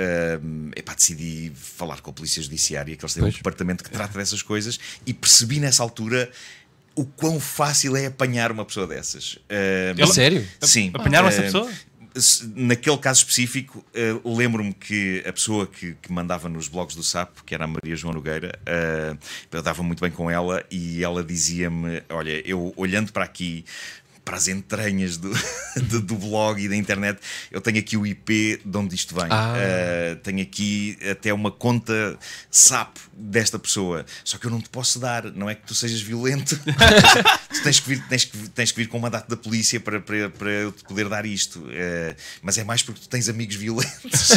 hum, epá, decidi falar com a Polícia Judiciária, que eles têm um Pois. departamento que trata dessas coisas, e percebi nessa altura o quão fácil é apanhar uma pessoa dessas. A sério? Sim. Apanharam essa Hum, pessoa? Naquele caso específico, eh, lembro-me que a pessoa que, que mandava nos blogs do SAP, que era a Maria João Nogueira, eh, eu dava muito bem com ela e ela dizia-me: Olha, eu olhando para aqui, para as entranhas do, do, do blog e da internet, eu tenho aqui o IP de onde isto vem. Ah. Eh, tenho aqui até uma conta SAP desta pessoa. Só que eu não te posso dar, não é que tu sejas violento. tu tens que, vir, tens, que, tens que vir com o mandato da polícia para, para, para eu te poder dar isto. Eh, mas é mais porque tu tens amigos violentos.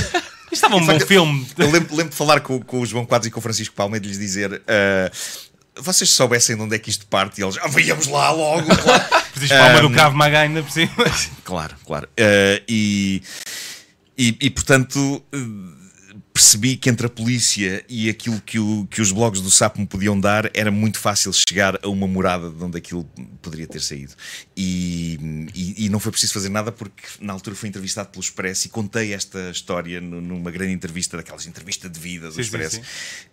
Isto estava um bom filme. Eu lembro, lembro de falar com, com o João Quadros e com o Francisco Palma e de lhes dizer. eh, vocês soubessem de onde é que isto parte e eles, ah, víamos lá logo. claro." Preciso palma do Um, Cravo Maga ainda por cima. Claro, claro. Eh, e, e, e, portanto eh, percebi que entre a polícia e aquilo que, o- que os blogs do SAP me podiam dar era muito fácil chegar a uma morada de onde aquilo poderia ter saído. E, e- e não foi preciso fazer nada porque na altura fui entrevistado pelo Expresso e contei esta história nu- numa grande entrevista, daquelas entrevistas de vida do Sim, sim, Expresso. sim.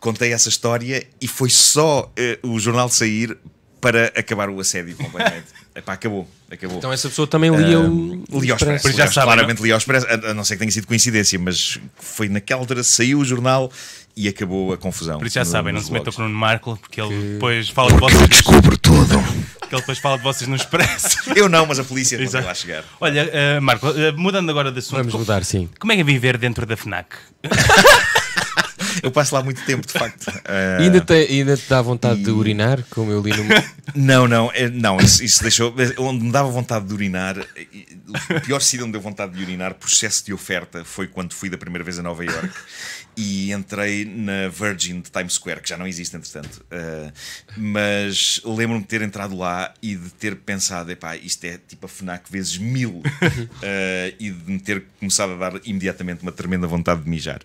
Contei essa história e foi só eh, o jornal sair para acabar o assédio completamente. Epá, acabou, acabou. Então essa pessoa também lia o. Um, Li ao Expresso. Por isso já sabem, claramente li ao Expresso, a, a não ser que tenha sido coincidência, mas foi naquela altura saiu o jornal e acabou a confusão. Por isso já no- sabem, não se metam com o Nuno Marco, porque ele depois fala de vocês. Descubro tudo. Porque ele depois fala de vocês no Expresso. Eu não, mas a polícia não vai lá chegar. Olha, eh, Marco, eh, mudando agora de assunto. Vamos mudar, sim. Como é que é viver dentro da FNAC? eu passo lá muito tempo, de facto. Uh, E ainda, te, ainda te dá vontade de urinar, como eu li no. Não, não, é- não isso, isso deixou. Onde me dava vontade de urinar, e- o pior sítio onde deu vontade de urinar por excesso de oferta foi quando fui da primeira vez a Nova York e entrei na Virgin de Times Square, que já não existe entretanto. Uh, mas lembro-me de ter entrado lá e de ter pensado: epá, isto é tipo a Fnac vezes mil, uh, e de me ter começado a dar imediatamente uma tremenda vontade de mijar.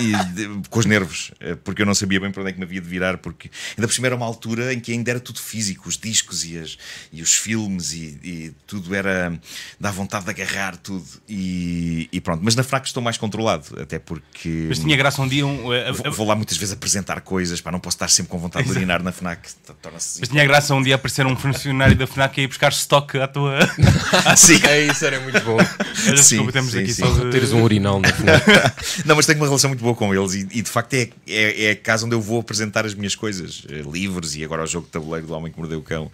E de- com os nervos, uh, porque eu não sabia bem para onde é que me havia de virar, porque ainda por cima era uma altura em que ainda era tudo físico, os discos e, as, e os filmes e, e tudo era. dá vontade de agarrar tudo. E, e pronto, mas na Fnac estou mais controlado, até porque. Mas tinha graça um dia. Um, a- Vou, vou lá muitas vezes apresentar coisas, para não posso estar sempre com vontade de urinar na Fnac. Torna-se. mas tinha graça um dia aparecer um funcionário da FNAC e ir buscar estoque à tua. Sim. É isso, era muito bom. Olha, Sim, desculpa, temos sim, aqui sim. só de- Teres um urinal na FNAC. Não, mas tenho uma relação muito boa com eles e, e, de facto é, é, é a casa onde eu vou apresentar as minhas coisas, eh, livros e agora o jogo de tabuleiro do Homem que Mordeu o Cão.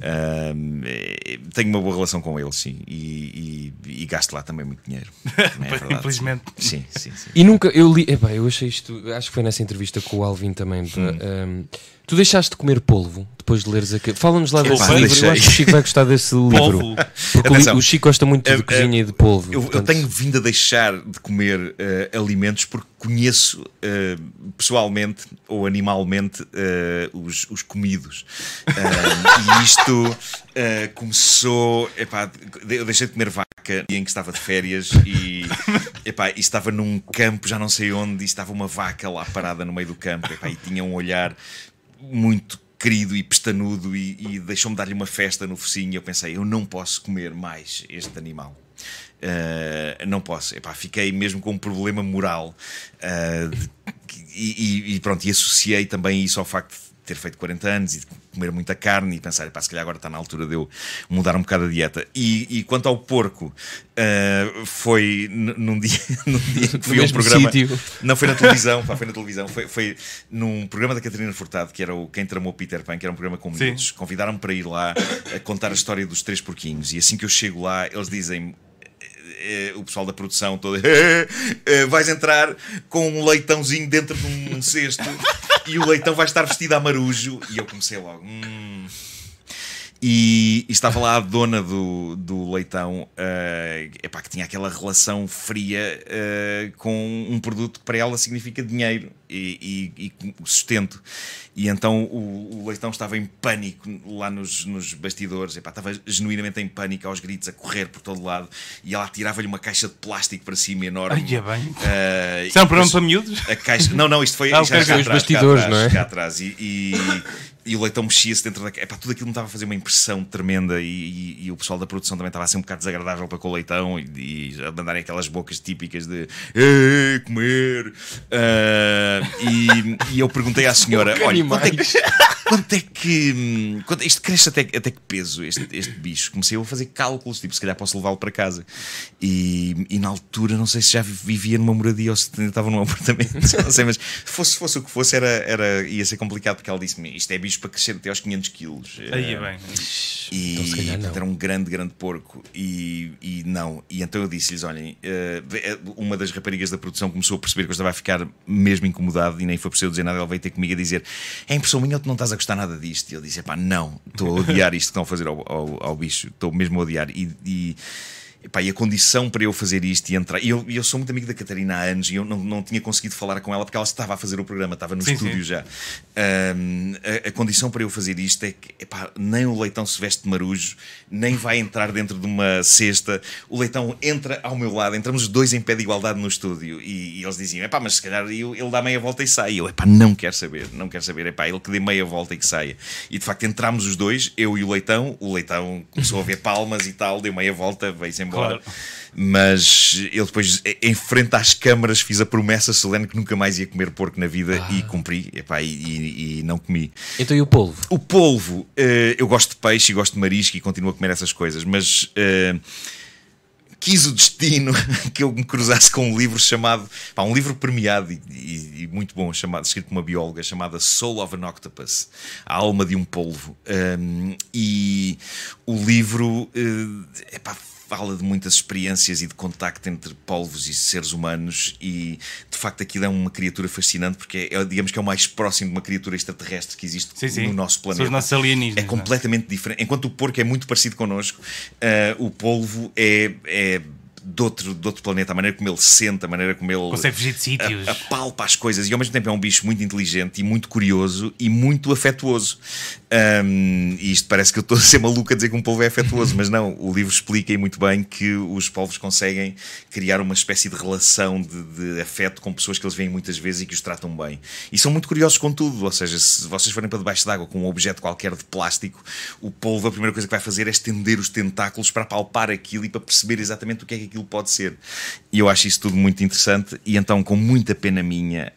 Eh, tenho uma boa relação com eles, sim, e, e- e gasto lá também muito dinheiro. É Infelizmente. Sim, sim, sim. E nunca, eu li, epá, eu achei isto, acho que foi nessa entrevista com o Alvin também. pá, um, tu deixaste de comer polvo depois de leres aquilo. Fala-nos lá desse livro. deixei. Eu acho que o Chico vai gostar desse livro. Polvo. Porque o, li- Atenção. o Chico gosta muito de eh, cozinha e de polvo. Eu, eu portanto- tenho vindo a deixar de comer eh, alimentos porque conheço eh, pessoalmente ou animalmente eh, os, os comidos. E isto começou. Epá, eu deixei de comer vaca em que estava de férias e, epá, e estava num campo, já não sei onde, e estava uma vaca lá parada no meio do campo epá, e tinha um olhar muito querido e pestanudo e, e deixou-me dar-lhe uma festa no focinho eu pensei, eu não posso comer mais este animal. Uh, não posso, Epá, fiquei mesmo com um problema moral uh, de- e, e- pronto, e associei também isso ao facto ter feito 40 anos e de comer muita carne e pensar, epá, se calhar agora está na altura de eu mudar um bocado a dieta. E, e quanto ao porco, uh, foi num dia, num dia que fui a um programa. sítio. Não foi na televisão, pá, foi na televisão. Foi, foi num programa da Catarina Furtado, que era o Quem Tramou Peter Pan, que era um programa com miúdos. Convidaram-me para ir lá a contar a história dos três porquinhos. E assim que eu chego lá, eles dizem eh, o pessoal da produção todo "Eh, eh, vais entrar com um leitãozinho dentro de um cesto e o leitão vai estar vestido a marujo e eu comecei logo "Hum." e, e estava lá a dona do, do leitão eh, epá, que tinha aquela relação fria eh, com um produto que para ela significa dinheiro e, e- e sustento e então o, o leitão estava em pânico lá nos, nos bastidores epá, estava genuinamente em pânico aos gritos a correr por todo lado e ela tirava-lhe uma caixa de plástico para cima enorme Ai, é bem. Eh, Isso era um programa para miúdos? a caixa. Não, não, isto foi Ah, isto ok, era cá ok. Os atrás, cá bastidores, atrás, não é? cá atrás. E, e, e o leitão mexia-se dentro da. Epá, tudo aquilo me estava a fazer uma impressão tremenda. E, e- e o pessoal da produção também estava a ser um bocado desagradável para com o leitão e, e a mandarem aquelas bocas típicas de "Eh, comer. Ah, e, e eu perguntei à senhora: Que olha, quanto é que. animais." Quanto é que. hum, Quanto, isto cresce até, até que peso, este, este bicho? Comecei a fazer cálculos, tipo, se calhar posso levá-lo para casa. E, e na altura, não sei se já vivia numa moradia ou se ainda estava num apartamento, não sei, mas fosse, fosse o que fosse, era, era, ia ser complicado, porque ela disse-me: isto é bicho para crescer até aos 500 quilos. Aí Eh, é bem. e Então, era um grande, grande porco. E, e não. E então eu disse-lhes: olhem, eh, uma das raparigas da produção começou a perceber que eu estava a ficar mesmo incomodado e nem foi preciso dizer nada. Ela veio ter comigo a dizer: é impressão minha tu não estás a gostar nada disto? E eu disse: pá, não, estou a odiar isto que estão a fazer ao, ao, ao bicho, estou mesmo a odiar. E. e Epá, e a condição para eu fazer isto e entrar. E eu, eu sou muito amigo da Catarina há anos e eu não, não tinha conseguido falar com ela porque ela estava a fazer o programa, estava no Sim, estúdio sim. já. Ahm, a, a condição para eu fazer isto é que epá, nem o leitão se veste de marujo, nem vai entrar dentro de uma cesta. O leitão entra ao meu lado, entramos os dois em pé de igualdade no estúdio. E, e eles diziam: epá, mas se calhar eu- ele dá meia volta e sai. E eu, epá, não quero saber, não quero saber. Epá, ele que dê meia volta e que saia. E de facto entramos os dois, eu e o leitão. O leitão começou a ver palmas e tal, deu meia volta, veio-se embora. Claro. Mas eu depois, em frente às câmaras, fiz a promessa solene que nunca mais ia comer porco na vida e cumpri. Epá, e, e- e não comi. Então e o polvo? O polvo, eh, eu gosto de peixe e gosto de marisco e continuo a comer essas coisas, mas eh, quis o destino que eu me cruzasse com um livro chamado, pá, um livro premiado e, e- e muito bom, chamado, escrito por uma bióloga, chamada Soul of an Octopus, A Alma de um Polvo. Um, e o livro, eh, epá, fala de muitas experiências e de contacto entre polvos e seres humanos e de facto aquilo é uma criatura fascinante porque é, digamos que é o mais próximo de uma criatura extraterrestre que existe Sim, sim. no nosso planeta. São os nossos alienígenas. É não completamente diferente. Enquanto o porco é muito parecido connosco, eh, o polvo é, é de, outro, de outro planeta. A maneira como ele sente, a maneira como ele Consegue fugir de sítios. a- apalpa as coisas e ao mesmo tempo é um bicho muito inteligente e muito curioso e muito afetuoso. Um, e isto parece que eu estou a ser maluco a dizer que um polvo é afetuoso, mas não, o livro explica aí muito bem que os polvos conseguem criar uma espécie de relação de, de afeto com pessoas que eles veem muitas vezes e que os tratam bem. E são muito curiosos com tudo, ou seja, se vocês forem para debaixo d'água com um objeto qualquer de plástico, o polvo a primeira coisa que vai fazer é estender os tentáculos para palpar aquilo e para perceber exatamente o que é que aquilo pode ser. E eu acho isso tudo muito interessante e então com muita pena minha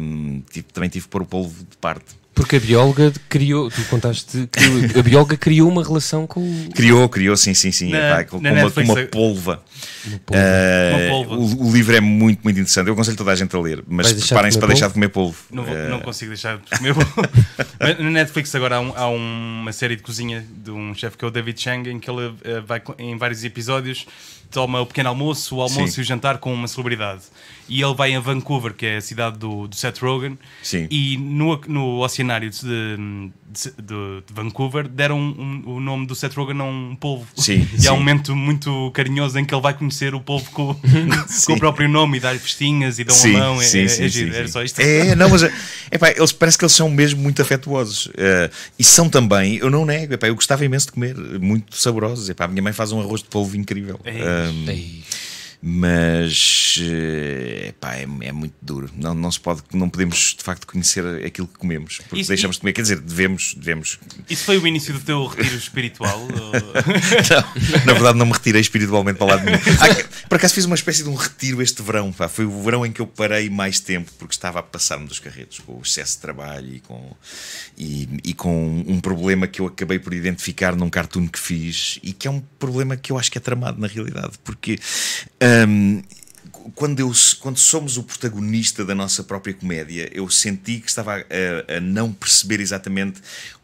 hum, tive- também tive que pôr o polvo de parte. Porque a bióloga criou, tu contaste, que a bióloga criou uma relação com o. Criou, criou, sim, sim, sim. Na- com, na uma, com uma polva. Uma polva. Eh, Uma polva. o, o livro é muito, muito interessante. Eu aconselho toda a gente a ler, mas de preparem-se para deixar de comer polvo. Não, vou- Eh, não consigo deixar de comer. Mas Na Netflix agora há, um- há uma série de cozinha de um chefe que é o David Chang, em que ele eh, vai em vários episódios toma o pequeno almoço, o almoço Sim. e o jantar com uma celebridade. E ele vai a Vancouver, que é a cidade do, do Seth Rogen, Sim. e no, no oceanário de, de- de- de Vancouver deram um- o nome do Seth Rogen a um polvo. Sim, e há sim. um momento muito carinhoso em que ele vai conhecer o polvo com, com o próprio nome e dar-lhe festinhas e dão Sim, a mão. É, sim, é, é giro, sim. era só isto. É, não, mas epá, eles, parece que eles são mesmo muito afetuosos. Eh, e são também, eu não nego, epá, eu gostava imenso de comer, muito saborosos. Epá, a minha mãe faz um arroz de polvo incrível. É. Ei, mas eh, epá, é, é muito duro. Não, não se pode, não podemos de facto conhecer aquilo que comemos, porque Isso- deixamos de comer. Quer dizer, devemos, devemos. Isso foi o início do teu retiro espiritual? ou- Não, na verdade, não me retirei espiritualmente para lá de mim. por acaso fiz uma espécie de um retiro este verão. pá. Foi o verão em que eu parei mais tempo porque estava a passar-me dos carretos com o excesso de trabalho e com, e, e com um problema que eu acabei por identificar num cartoon que fiz e que é um problema que eu acho que é tramado na realidade. Porque. Hum, quando, eu, quando somos o protagonista da nossa própria comédia, eu senti que estava a, a não perceber exatamente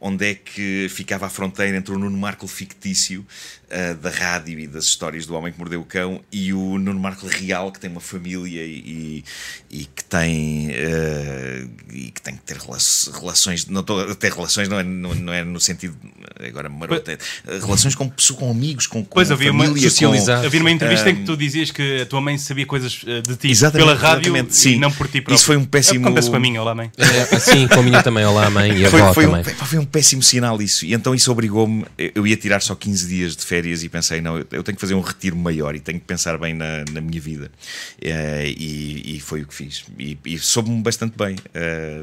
onde é que ficava a fronteira entre o Nuno Marco fictício ah, da rádio e das histórias do Homem que Mordeu o Cão e o Nuno Marco real que tem uma família e, e que tem ah, e que tem que ter rela- relações não estou a ter relações não é, não, não é no sentido agora maroto, é, relações com, pessoas- com amigos com, com Pois havia uma, família, socializar. havia uma entrevista em que tu dizias que a tua mãe sabia coisas eh, de ti pela rádio e sim. não por ti próprio. Isso foi um péssimo- Acontece com a minha, olá mãe. é, assim, com a minha também, olá mãe e a foi, avó foi, um, também. pá, foi um péssimo sinal isso. E então isso obrigou-me. Eu ia tirar só 15 dias de férias e pensei, não, eu tenho que fazer um retiro maior e tenho que pensar bem na, na minha vida. Eh, e, e foi o que fiz. E, e soube-me bastante bem. Eh,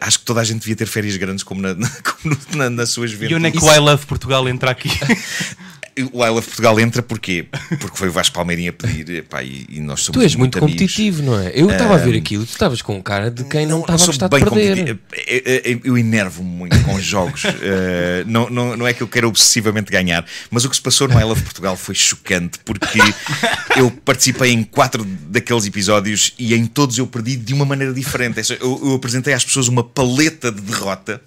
acho que toda a gente devia ter férias grandes como na, como no- na- nas suas E juventude. onde é que o I Love Portugal entra aqui? O I Love Portugal entra porquê? Porque foi o Vasco Palmeirinho a pedir epá, e, e nós somos Tu és muito amigos. competitivo, não é? Eu estava a ver aquilo, tu estavas com cara de quem não estava a gostar de perder. competitivo. Eu, eu- eu enervo-me muito com jogos. Eh, não, não, não é que eu queira obsessivamente ganhar, mas o que se passou no I Love Portugal foi chocante porque eu participei em quatro daqueles episódios e em todos eu perdi de uma maneira diferente. Eu, eu apresentei às pessoas uma paleta de derrota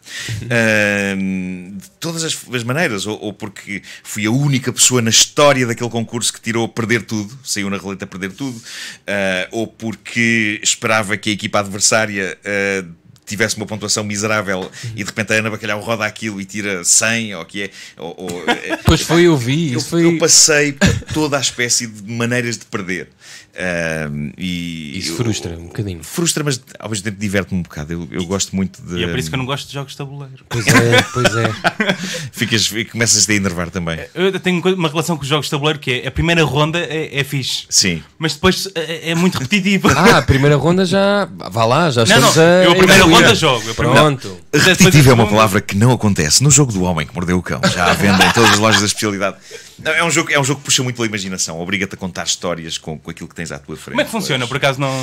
eh, de todas as, as maneiras, ou, ou porque fui a única pessoa na história daquele concurso que tirou a perder tudo, saiu na roleta a perder tudo, eh, ou porque esperava que a equipa adversária eh, tivesse uma pontuação miserável e de repente a Ana Bacalhau roda aquilo e tira 100, ou o que é. Ou, ou, eh, Pois foi, eu vi, eu, foi. eu passei por toda a espécie de maneiras de perder. Ahm, e Isso eu- frustra um bocadinho. Frustra, mas ao mesmo tempo diverte-me um bocado. Eu, eu gosto muito de. E é por isso que eu não gosto de jogos de tabuleiro. Pois é, pois é. Ficas, começas a enervar também. Eu tenho uma relação com os jogos de tabuleiro que é a primeira ronda é, é fixe, Sim. mas depois é, é muito repetitivo. Ah, a primeira ronda já. Vá lá, já Não, estamos não, a. eu a primeira evoluir. ronda jogo, eu Pronto. Repetitivo é uma palavra que não acontece no jogo do homem que mordeu o cão. Já à venda em todas as lojas da especialidade. Não, é, um jogo, é um jogo que puxa muito pela imaginação, obriga-te a contar histórias com, com aquilo que tens à tua frente. Como é que funciona? Por acaso não.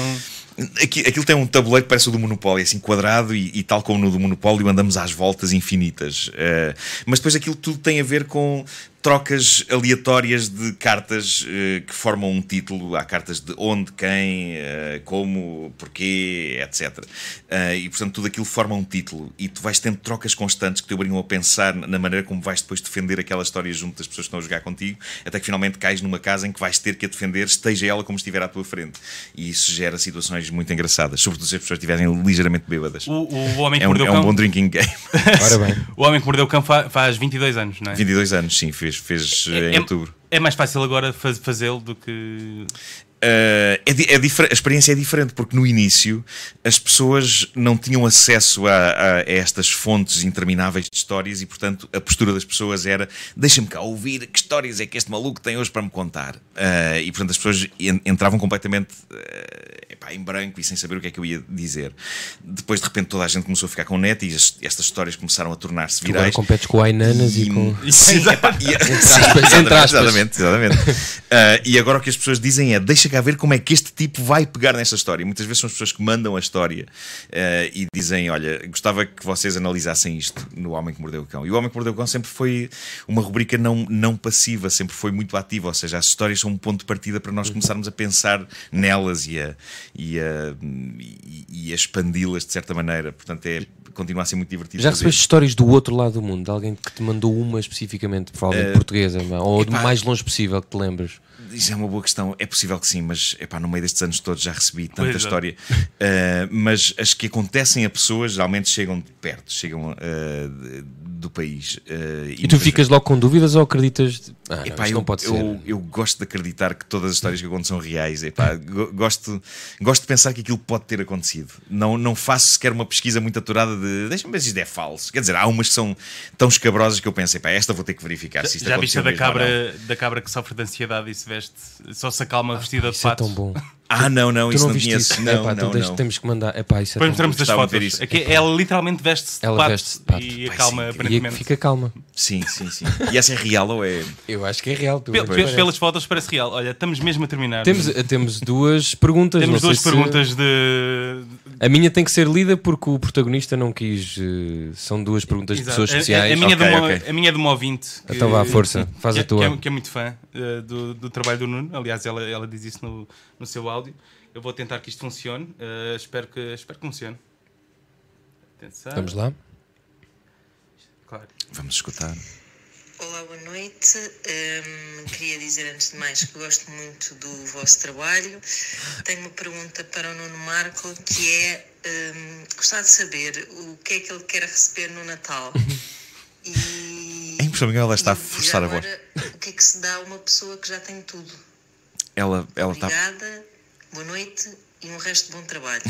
Aqui, aquilo tem um tabuleiro que parece o do Monopólio, assim quadrado, e, e tal como no do Monopólio andamos às voltas infinitas. Eh, mas depois aquilo tudo tem a ver com trocas aleatórias de cartas eh, que formam um título. Há cartas de onde, quem, eh, como, porquê, etc. Eh, e portanto tudo aquilo forma um título. E tu vais tendo trocas constantes que te obrigam a pensar na maneira como vais depois defender aquela história junto das pessoas que estão a jogar contigo, até que finalmente cais numa casa em que vais ter que a defender, esteja ela como estiver à tua frente. E isso gera situações muito engraçadas, sobretudo se as pessoas estiverem ligeiramente bêbadas. O, o Homem que É um, Mordeu é o um Cão. bom drinking game. Ora bem. O Homem que Mordeu o Cão fa- faz 22 anos, não é? 22 anos, sim, fez, fez eh, em é, outubro. é mais fácil agora faz- fazê-lo do que. Uh, é é a experiência é diferente porque no início as pessoas não tinham acesso a, a- a estas fontes intermináveis de histórias e, portanto, a postura das pessoas era: deixa-me cá ouvir que histórias é que este maluco tem hoje para me contar. Uh, e, portanto, as pessoas en- entravam completamente uh, em branco e sem saber o que é que eu ia dizer. Depois, de repente, toda a gente começou a ficar com net e as- estas histórias começaram a tornar-se Tu agora virais. competes com Ainanas e, com. Sim, epá, e- aspas, Sim, aspas. exatamente, exatamente. Ah, e agora o que as pessoas dizem é: deixa cá ver como é que este tipo vai pegar nesta história. Muitas vezes são as pessoas que mandam a história ah, e dizem: Olha, gostava que vocês analisassem isto no Homem que Mordeu o Cão. E o Homem que Mordeu o Cão sempre foi uma rubrica não, não passiva, sempre foi muito ativa. Ou seja, as histórias são um ponto de partida para nós começarmos a pensar nelas e a, e a, e- e a expandi-las de certa maneira. Portanto, é, continua a ser muito divertido. Já fazer. recebeste histórias do outro lado do mundo, de alguém que te mandou uma especificamente, provavelmente portuguesa, não é? ou do epá. mais longe possível que te lembres? Isso é uma boa questão. É possível que sim, mas epá, no meio destes anos todos já recebi tanta Pois é. história. Uh, mas as que acontecem a pessoas geralmente chegam de perto, chegam uh, do país. Uh, E tu ficas logo com dúvidas ou acreditas? de- Ah, não, Epá, isto eu, não pode ser. eu, eu gosto de acreditar que todas as histórias que conto são reais. Epá, go- gosto, gosto de pensar que aquilo pode ter acontecido. Não, não faço sequer uma pesquisa muito aturada de deixa-me ver se isto é falso. Quer dizer, há umas que são tão escabrosas que eu penso, epá, esta vou ter que verificar se isto Já viste da cabra, da cabra que sofre de ansiedade e se veste, só se acalma vestida de Isso é tão bom. Ah, não, não, tu isso não não, conheço. isso? Não, Epá, então não, temos que mandar. Epá, isso é Depois mostramos as de fotos. ver isso. Aqui, ela literalmente veste-se de Ela pato veste-se de pato. e Pai, acalma sim, E aparentemente. fica calma. Sim, sim, sim. E essa é real ou é. Eu acho que é real. tu- Pe- parece. pe- Pelas fotos parece real. Olha, estamos mesmo a terminar. Temos, eh, temos duas perguntas. Temos duas sei se- perguntas de. A minha tem que ser lida porque o protagonista não quis. eh, São duas perguntas de Exato. pessoas A- a- especiais. A, minha, Ok, é de uma, ok. a minha é de uma ouvinte. que- Então vá, força, faz que, a tua. Que é, que é muito fã eh, do, do trabalho do Nuno. Aliás, ela, ela diz isso no, no seu áudio. Eu vou tentar que isto funcione. Eh, espero, que, espero que funcione. Atenção. Vamos lá. Claro. Vamos escutar. Olá, boa noite. Hum, queria dizer antes de mais que gosto muito do vosso trabalho. Tenho uma pergunta para o Nuno Marco que é hum, gostava de saber o que é que ele quer receber no Natal. E, É impressão minha, ela está a e forçar a voz. agora, O que é que se dá a uma pessoa que já tem tudo? Ela, ela está. Obrigada, boa noite e um resto de bom trabalho.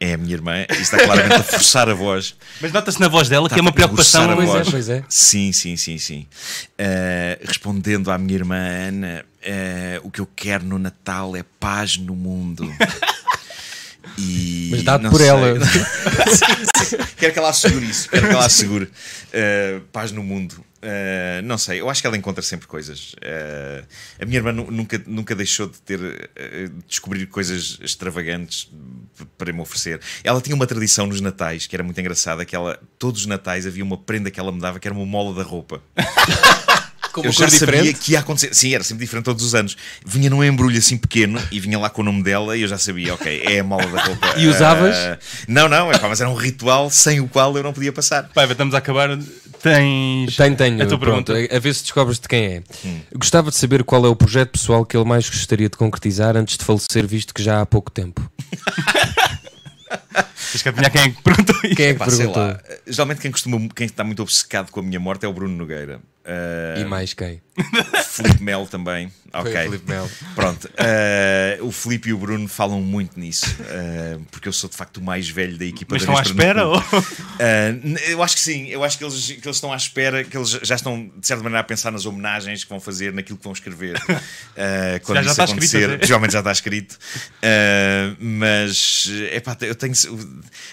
É a minha irmã e está claramente a forçar a voz. Mas nota-se na voz dela que Está é uma a preocupação. a Pois é, voz. pois é. Sim, sim, sim, sim. Uh, respondendo à minha irmã Ana, uh, o que eu quero no Natal é paz no mundo. E Mas dado por sei. ela. Sim, sim. Quero que ela assegure isso. Quero que ela assegure uh, paz no mundo. Uh, não sei, eu acho que ela encontra sempre coisas. Uh, a minha irmã nu- nunca, nunca deixou de ter uh, de descobrir coisas extravagantes para me oferecer. Ela tinha uma tradição nos natais que era muito engraçada, que ela, todos os natais havia uma prenda que ela me dava que era uma mola da roupa. Com eu uma já cor sabia diferente. que ia acontecer. Sim, era sempre diferente todos os anos. Vinha num embrulho assim pequeno e vinha lá com o nome dela e eu já sabia, ok, é a mola da roupa. E usavas? Ah, não, não, epá, mas era um ritual sem o qual eu não podia passar. Paiva, estamos a acabar. Tens. Tenho, tenho. A tua Pronto, pergunta. a ver se descobres de quem é. Hum. Gostava de saber qual é o projeto pessoal que ele mais gostaria de concretizar antes de falecer, visto que já há pouco tempo. Tens que adivinhar quem é que perguntou isso. Quem é que Pá, sei perguntou? lá, geralmente quem, costuma, quem está muito obcecado com a minha morte é o Bruno Nogueira. Ah, E mais quem? Filipe Melo também. Ok. o Filipe Melo. Pronto. ah, o Filipe e o Bruno falam muito nisso. ah, porque eu sou de facto o mais velho da equipa Mas da estão à espera? Ou... Eu acho que sim, eu acho que eles, que eles estão à espera, que eles já estão de certa maneira a pensar nas homenagens que vão fazer, naquilo que vão escrever quando Já- já isso está escrito acontecer. até. Possivelmente já está escrito, mas epá, eu tenho.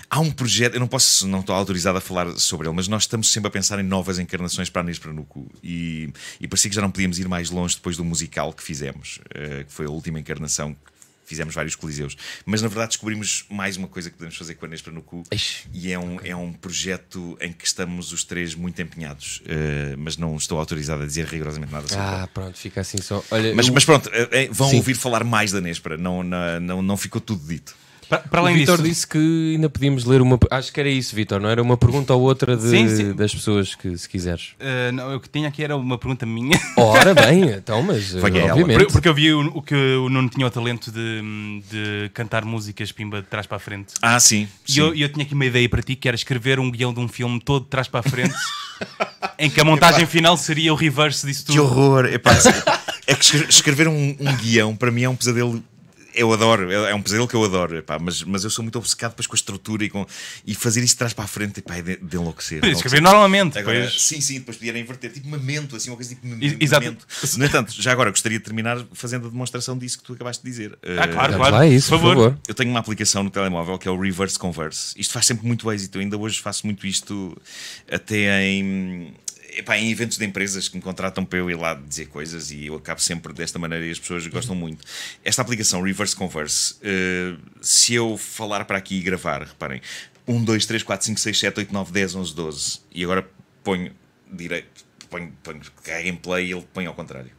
Há um projeto, eu não posso, não estou autorizado a falar sobre ele, mas nós estamos sempre a pensar em novas encarnações para a Anis Pranuco e, e parecia que já não podíamos ir mais longe depois do musical que fizemos, ah, que foi a última encarnação que fizemos vários coliseus, mas na verdade descobrimos mais uma coisa que podemos fazer com a Inês no cu Eish. e é um, é um projeto em que estamos os três muito empenhados, eh, mas não estou autorizado a dizer rigorosamente nada sobre. Ah, pronto, fica assim só. Olha, Mas, eu- mas pronto, eh, eh, vão Sim. ouvir falar mais da Nespera, não, não, não, não ficou tudo dito. Para, para O além Vitor disso, disse que ainda podíamos ler uma. Acho que era isso, Vitor, não era uma pergunta ou outra de- Sim, sim. das pessoas que, se quiseres. eh, não, o que tinha aqui era uma pergunta minha. Ora bem, então, mas é eh, ela. obviamente. Por- Porque eu vi o, o que o Nuno tinha o talento de, de cantar músicas pimba de trás para a frente. Ah, sim. E sim. eu, eu tinha aqui uma ideia para ti que era escrever um guião de um filme todo de trás para a frente, em que a montagem final seria o reverse disso tudo. Que horror! Epá, é que escre- escrever um, um guião para mim é um pesadelo. Eu adoro, é é um pesadelo que eu adoro, epá, mas, mas eu sou muito obcecado depois com a estrutura e, com, e fazer isso de trás para a frente epá, é de, de enlouquecer. de Escrever enlouquecer. normalmente, Agora, depois. sim, sim, depois podia inverter, tipo memento, assim, uma coisa tipo mem- Ex- exato. memento. No entanto, já agora gostaria de terminar fazendo a demonstração disso que tu acabaste de dizer. Ah, Eh, claro, Vamos claro. lá, isso, por favor. eu tenho uma aplicação no telemóvel que é o Reverse Converse. Isto faz sempre muito êxito. Eu ainda hoje faço muito isto até em, epá, em eventos de empresas que me contratam para eu ir lá dizer coisas e eu acabo sempre desta maneira e as pessoas gostam muito. Esta aplicação Reverse Converse, eh, se eu falar para aqui e gravar, reparem, 1, 2, 3, 4, 5, 6, 7, 8, 9, 10, 11, 12 e agora ponho direito. Ponho, ponho, carrego em play e ele põe ao contrário.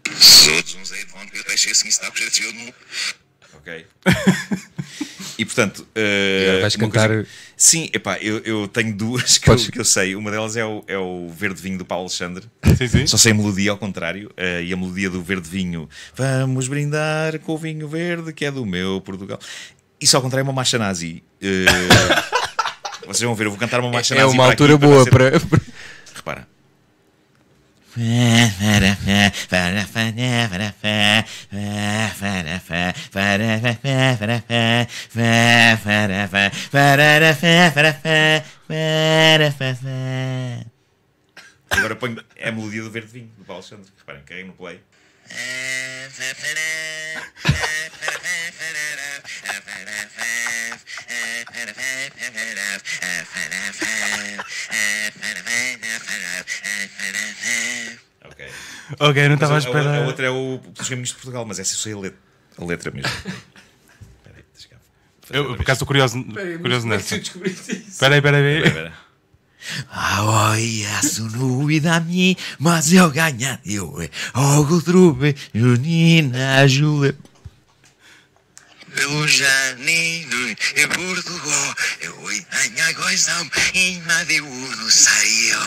Ok? e portanto. eh, Agora vais cantar- coisa- Sim, epá, eu, eu tenho duas que eu, Podes- que eu sei. Uma delas é o, é o Verde Vinho do Paulo Alexandre. Sim, sim. Só sei a melodia ao contrário. eh, e a melodia do Verde Vinho. Vamos brindar com o vinho verde que é do meu Portugal. Isso ao contrário é uma marcha nazi. Eh, vocês vão ver, eu vou cantar uma marcha É nazi. uma para aqui, altura para boa ser- para. Repara. Agora ponho é a melodia do Verde Vinho, do Paulo Alexandre. Reparem, carreguem no play. Ok. Não estava à a, a, espera. a outra é o Pelos Caminhos de Portugal, mas essa eu sei a letra, a letra mesmo. Espera aí, deixa cá fazer Eu, por acaso, estou curioso, é curioso nessa. Espera aí, espera aí. vez. Espera. Ahoj, já jsou nevídaní, mas eu ganhadeu, algo trube, junina, jule. Eu já nem em Portugal, eu coisa e nada não saiu.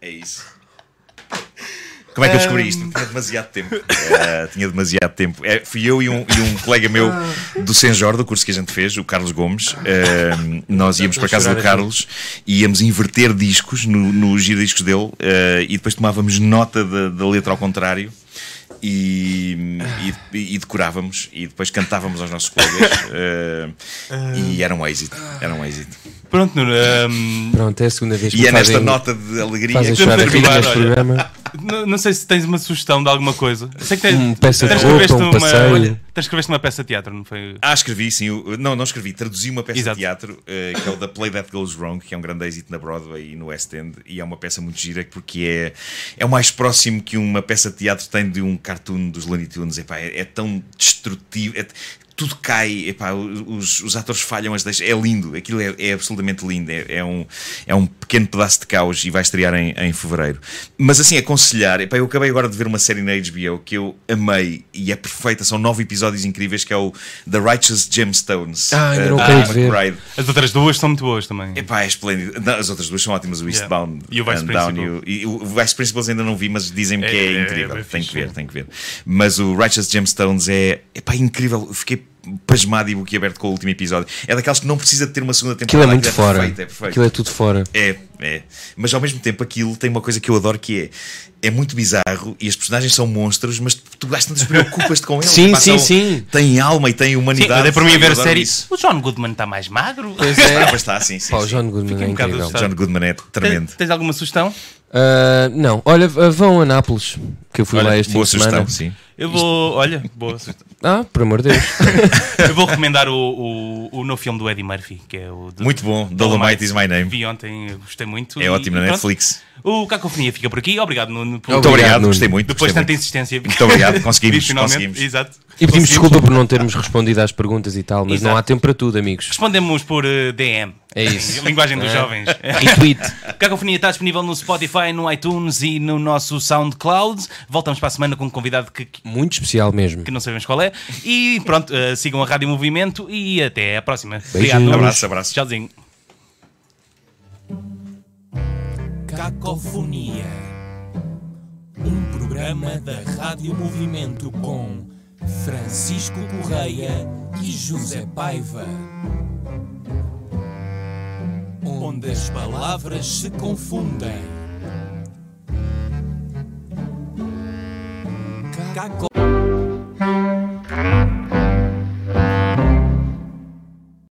É isso. Como é que eu descobri isto? Tinha demasiado tempo. Eh, tinha demasiado tempo. É, fui eu e um, e um colega meu do Senjor, do curso que a gente fez, o Carlos Gomes. Eh, nós íamos para a casa do Carlos e íamos inverter discos no, no giradiscos dele eh, e depois tomávamos nota da, da letra ao contrário. E, e, e decorávamos e depois cantávamos aos nossos colegas eh, e era um êxito, era um êxito. Pronto, Nuno. ehm, Pronto, é a segunda vez que E é nesta fazem, nota de alegria fazem que neste olha. programa. não, não sei se tens uma sugestão de alguma coisa. Sei que tens, Uma peça de tens roupa, escreveste um uma, passeio. escreveste uma peça de teatro, não foi? Ah, escrevi, sim. Eu- não, não escrevi. Traduzi uma peça Exato. de teatro eh, que é o The Play That Goes Wrong, que é um grande êxito na Broadway e no West End. E é uma peça muito gira porque é, é o mais próximo que uma peça de teatro tem de um cartoon dos Looney Tunes. Epá, é, é tão destrutivo. é- tudo cai, epá, os, os atores falham as deixas. É lindo, aquilo é, é absolutamente lindo. É, é um, é um pequeno pedaço de caos e vai estrear em, em fevereiro. Mas assim, aconselhar, epá, eu acabei agora de ver uma série na HBO que eu amei e é perfeita. São nove episódios incríveis que é o The Righteous Gemstones. Ah, ainda eh, não de ver. As outras duas são muito boas também. Epá, é esplêndido. Não, as outras duas são ótimas, o Eastbound E o Vice and Down Principal. e o, e o Vice Principals ainda não vi, mas dizem-me que É, é, é, incrível. é tem fixe, que ver, é. tem que ver. Mas o Righteous Gemstones é epá, incrível. Eu fiquei pasmado e boquiaberto com o último episódio. É daquelas que não precisa de ter uma segunda Aquilo temporada. é muito fora. perfeito, é perfeito. Aquilo é tudo fora. É, é. Mas ao mesmo tempo aquilo tem uma coisa que eu adoro que é é muito bizarro e as personagens são monstros, mas tu às tantas preocupas-te com eles. Sim, Epá, sim, sim. Têm alma e têm Sim, humanidade. eu dei por mim ver a série. isso. O John Goodman está mais magro. Pois Ah, é. pois está, sim, sim. Pá, o sim. John Goodman Fiquei é um incrível. John Goodman é tremendo. Tens, tens alguma sugestão? Ah, não, olha, vão a Nápoles, que eu fui lá Olha, este fim boa de semana. sugestão, sim. Eu vou. Olha, boa sugestão. Ah, por amor de Deus. Eu vou recomendar o, o, o novo filme do Eddie Murphy, que é o. de- Muito bom. Dolomite is my name. Vi ontem, gostei muito. É E- ótimo na e pronto. O Cacofonia fica por aqui. Obrigado, Nuno. por- Muito Obrigado, obrigado, Nuno. gostei muito. Depois de tanta muito. insistência. Muito obrigado, conseguimos, Finalmente, conseguimos. Exato. E pedimos Conseguimos. desculpa por não termos respondido às perguntas e tal, mas não Exato. há tempo para tudo, amigos. Respondemos por eh, DM. É isso. Linguagem dos É. jovens. E tweet. Cacofonia está disponível no Spotify, no iTunes e no nosso SoundCloud. Voltamos para a semana com um convidado que, que- Muito especial mesmo. que não sabemos qual é. E pronto, eh, sigam a Rádio Movimento e até à próxima. Beijinhos. Nuno. Abraço, abraço. Tchauzinho. Cacofonia. Um programa da Rádio Movimento com Francisco Correia e José Paiva. Onde as palavras se confundem. Caco